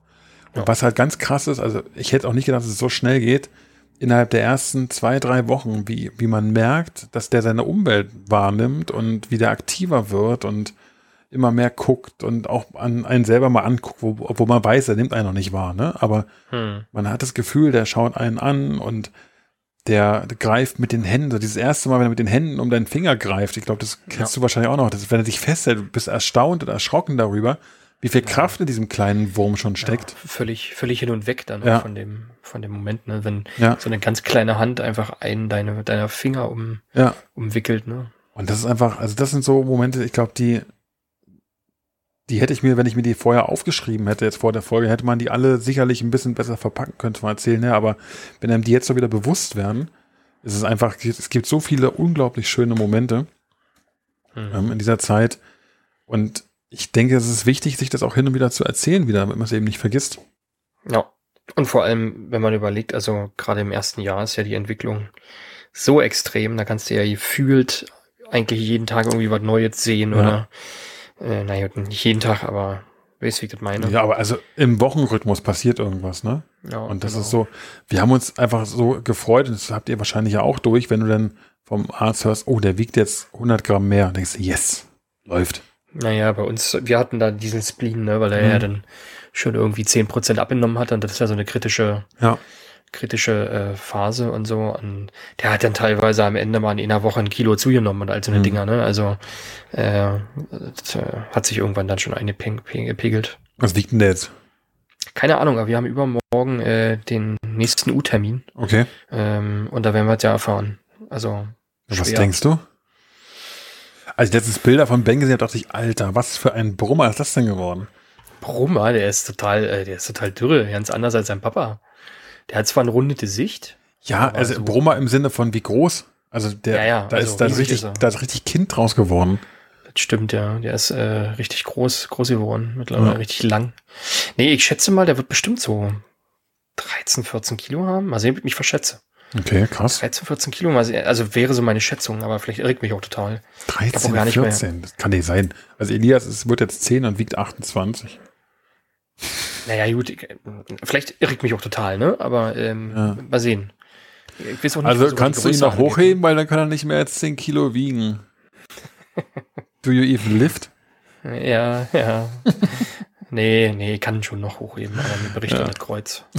Und Ja. was halt ganz krass ist, also ich hätte auch nicht gedacht, dass es so schnell geht, innerhalb der ersten zwei, drei Wochen, wie, wie man merkt, dass der seine Umwelt wahrnimmt und wie der aktiver wird und immer mehr guckt und auch an einen selber mal anguckt, wo, wo man weiß, er nimmt einen noch nicht wahr, ne? Aber Hm. man hat das Gefühl, der schaut einen an und der greift mit den Händen, so dieses erste Mal, wenn er mit den Händen um deinen Finger greift, ich glaube, das kennst du wahrscheinlich auch noch, das ist, wenn er dich festhält, du bist erstaunt und erschrocken darüber, wie viel Kraft in diesem kleinen Wurm schon steckt. Ja, völlig, völlig hin und weg dann Ja. von dem, von dem Moment, ne? Wenn Ja, so eine ganz kleine Hand einfach einen deine, deiner Finger um, ja. umwickelt, ne? Und das ist einfach, also das sind so Momente, ich glaube, die, die hätte ich mir, wenn ich mir die vorher aufgeschrieben hätte, jetzt vor der Folge, hätte man die alle sicherlich ein bisschen besser verpacken können, zum Erzählen her. Aber wenn einem die jetzt so wieder bewusst werden, ist es einfach, es gibt so viele unglaublich schöne Momente mhm. ähm, in dieser Zeit. Und ich denke, es ist wichtig, sich das auch hin und wieder zu erzählen, wieder, damit man es eben nicht vergisst. Ja. Und vor allem, wenn man überlegt, also gerade im ersten Jahr ist ja die Entwicklung so extrem, da kannst du ja gefühlt eigentlich jeden Tag irgendwie was Neues sehen ja. oder äh, naja, nicht jeden Tag, aber weißt wie ich das meine? Ja, aber also im Wochenrhythmus passiert irgendwas, ne? Ja, und das genau. ist so, wir haben uns einfach so gefreut, und das habt ihr wahrscheinlich ja auch durch, wenn du dann vom Arzt hörst, oh, der wiegt jetzt 100 Gramm mehr, und denkst du, yes, läuft. Naja, bei uns, wir hatten da diesen Spleen, ne, weil er mhm. ja dann schon irgendwie 10% abgenommen hat und das ist ja so eine kritische, ja kritische äh, Phase und so. Und der hat dann teilweise am Ende mal in einer Woche ein Kilo zugenommen und all so eine mhm. Dinger, ne? Also äh, das, äh, hat sich irgendwann dann schon eingepegelt. Was wiegt denn der jetzt? Keine Ahnung, aber wir haben übermorgen äh, den nächsten U-Termin. Okay. Ähm, und da werden wir es ja erfahren. Also. Was denkst du? Als ich letztens Bilder von Ben gesehen habe, dachte ich, Alter, was für ein Brummer ist das denn geworden? Brummer, der ist total, äh, der ist total dürre, ganz anders als sein Papa. Der hat zwar ein runde Gesicht. Ja, also so Brummer im Sinne von wie groß. Also der, ja, ja, da also ist da richtig, ist da ist richtig Kind draus geworden. Das stimmt, ja. Der ist äh, richtig groß, groß geworden, mittlerweile ja. richtig lang. Nee, ich schätze mal, der wird bestimmt so 13, 14 Kilo haben. Mal sehen, ob ich mich verschätze. Okay, krass. 13, 14 Kilo, also wäre so meine Schätzung, aber vielleicht irrt mich auch total. 13, auch 14, das kann nicht sein. Also Elias ist, wird jetzt 10 und wiegt 28. Naja, gut, vielleicht irre mich auch total, ne? Aber ähm, ja. mal sehen. Nicht, also kannst du ihn noch hochheben, weil dann kann er nicht mehr als 10 Kilo wiegen. Do you even lift? Ja, ja. nee, nee, kann schon noch hochheben, aber mir berichtet ja. das Kreuz.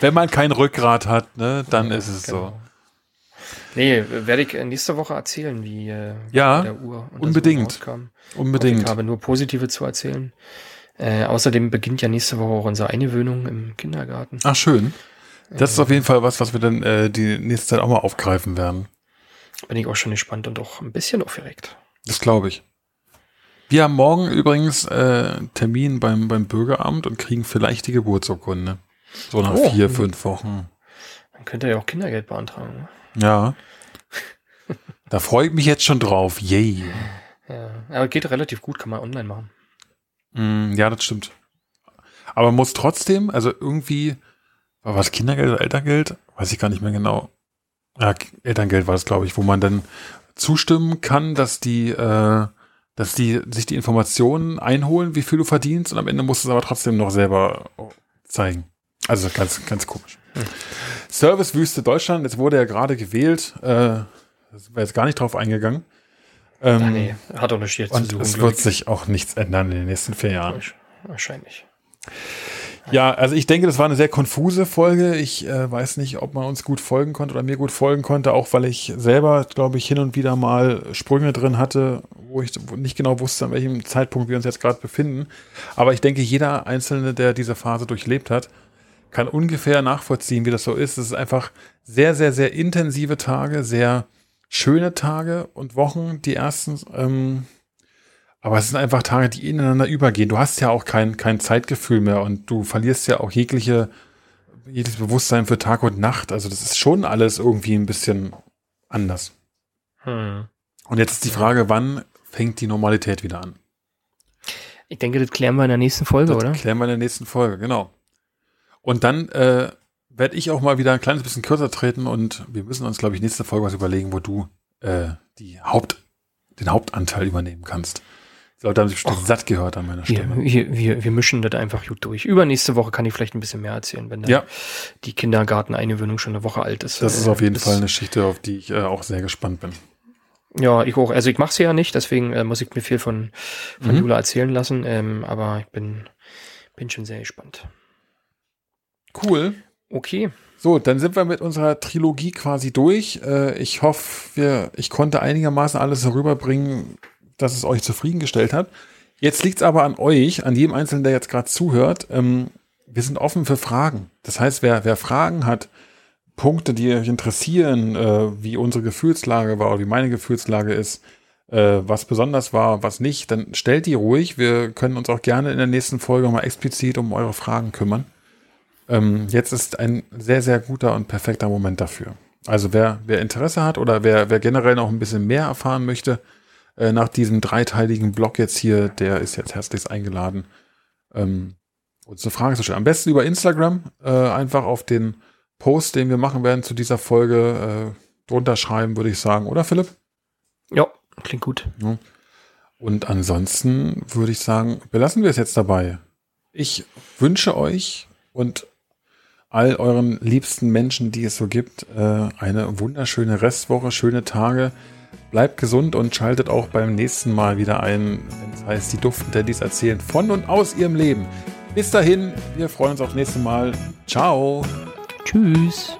Wenn man kein Rückgrat hat, ne, dann ja, ist es genau. so. Nee, werde ich nächste Woche erzählen, wie äh, ja, der Uhr unbedingt. Unbedingt. Ich habe nur positive zu erzählen. Äh, außerdem beginnt ja nächste Woche auch unsere Eingewöhnung im Kindergarten. Ach, schön. Das ist auf jeden Fall was, was wir dann äh, die nächste Zeit auch mal aufgreifen werden. Bin ich auch schon gespannt und auch ein bisschen aufgeregt. Das glaube ich. Wir haben morgen übrigens äh, Termin beim, beim Bürgeramt und kriegen vielleicht die Geburtsurkunde. So nach oh. vier, fünf Wochen. Dann könnt ihr ja auch Kindergeld beantragen. Ne? Ja. da freue ich mich jetzt schon drauf. Yay. Ja, aber geht relativ gut, kann man online machen. Mm, ja, das stimmt. Aber man muss trotzdem, also irgendwie, war was Kindergeld oder Elterngeld? Weiß ich gar nicht mehr genau. Ja, Elterngeld war das, glaube ich, wo man dann zustimmen kann, dass die, äh, dass die sich die Informationen einholen, wie viel du verdienst, und am Ende musst du es aber trotzdem noch selber zeigen. Also ganz, ganz komisch. Hm. Servicewüste Deutschland, jetzt wurde ja gerade gewählt, äh, wäre jetzt gar nicht drauf eingegangen. Ähm, Ach nee, hat auch nicht jetzt und zu Es wird sich auch nichts ändern in den nächsten vier Jahren. Wahrscheinlich. Ja, also ich denke, das war eine sehr konfuse Folge. Ich äh, weiß nicht, ob man uns gut folgen konnte oder mir gut folgen konnte, auch weil ich selber, glaube ich, hin und wieder mal Sprünge drin hatte, wo ich nicht genau wusste, an welchem Zeitpunkt wir uns jetzt gerade befinden. Aber ich denke, jeder Einzelne, der diese Phase durchlebt hat, kann ungefähr nachvollziehen, wie das so ist. Es ist einfach sehr, sehr, sehr intensive Tage, sehr schöne Tage und Wochen, die ersten. Ähm, aber es sind einfach Tage, die ineinander übergehen. Du hast ja auch kein, kein Zeitgefühl mehr und du verlierst ja auch jegliche, jedes Bewusstsein für Tag und Nacht. Also das ist schon alles irgendwie ein bisschen anders. Hm. Und jetzt ist die Frage, wann fängt die Normalität wieder an? Ich denke, das klären wir in der nächsten Folge, das oder? Klären wir in der nächsten Folge, genau. Und dann äh, werde ich auch mal wieder ein kleines bisschen kürzer treten und wir müssen uns, glaube ich, nächste Folge was überlegen, wo du äh, die Haupt, den Hauptanteil übernehmen kannst. Die Leute haben sich bestimmt Och, satt gehört an meiner Stimme. Wir, wir, wir mischen das einfach gut durch. Übernächste Woche kann ich vielleicht ein bisschen mehr erzählen, wenn dann ja. die Kindergarteneingewöhnung schon eine Woche alt ist. Das ist auf jeden Fall eine Geschichte, auf die ich äh, auch sehr gespannt bin. Ja, ich auch. Also ich mache sie ja nicht, deswegen äh, muss ich mir viel von, von mhm. Jula erzählen lassen. Ähm, aber ich bin, bin schon sehr gespannt. Cool. Okay. So, dann sind wir mit unserer Trilogie quasi durch. Äh, ich hoffe, wir, ich konnte einigermaßen alles herüberbringen, dass es euch zufriedengestellt hat. Jetzt liegt es aber an euch, an jedem Einzelnen, der jetzt gerade zuhört. Ähm, wir sind offen für Fragen. Das heißt, wer, wer Fragen hat, Punkte, die euch interessieren, äh, wie unsere Gefühlslage war oder wie meine Gefühlslage ist, äh, was besonders war, was nicht, dann stellt die ruhig. Wir können uns auch gerne in der nächsten Folge mal explizit um eure Fragen kümmern. Ähm, jetzt ist ein sehr, sehr guter und perfekter Moment dafür. Also wer, wer Interesse hat oder wer, wer generell noch ein bisschen mehr erfahren möchte, äh, nach diesem dreiteiligen Blog jetzt hier, der ist jetzt herzlichst eingeladen, ähm, uns eine Frage zu stellen. Am besten über Instagram, äh, einfach auf den Post, den wir machen werden zu dieser Folge, äh, drunter schreiben, würde ich sagen, oder Philipp? Ja, klingt gut. Ja. Und ansonsten würde ich sagen, belassen wir es jetzt dabei. Ich wünsche euch und all euren liebsten Menschen, die es so gibt, äh, eine wunderschöne Restwoche, schöne Tage. Bleibt gesund und schaltet auch beim nächsten Mal wieder ein, wenn es heißt, die Duften Daddys erzählen von und aus ihrem Leben. Bis dahin, wir freuen uns aufs nächste Mal. Ciao. Tschüss.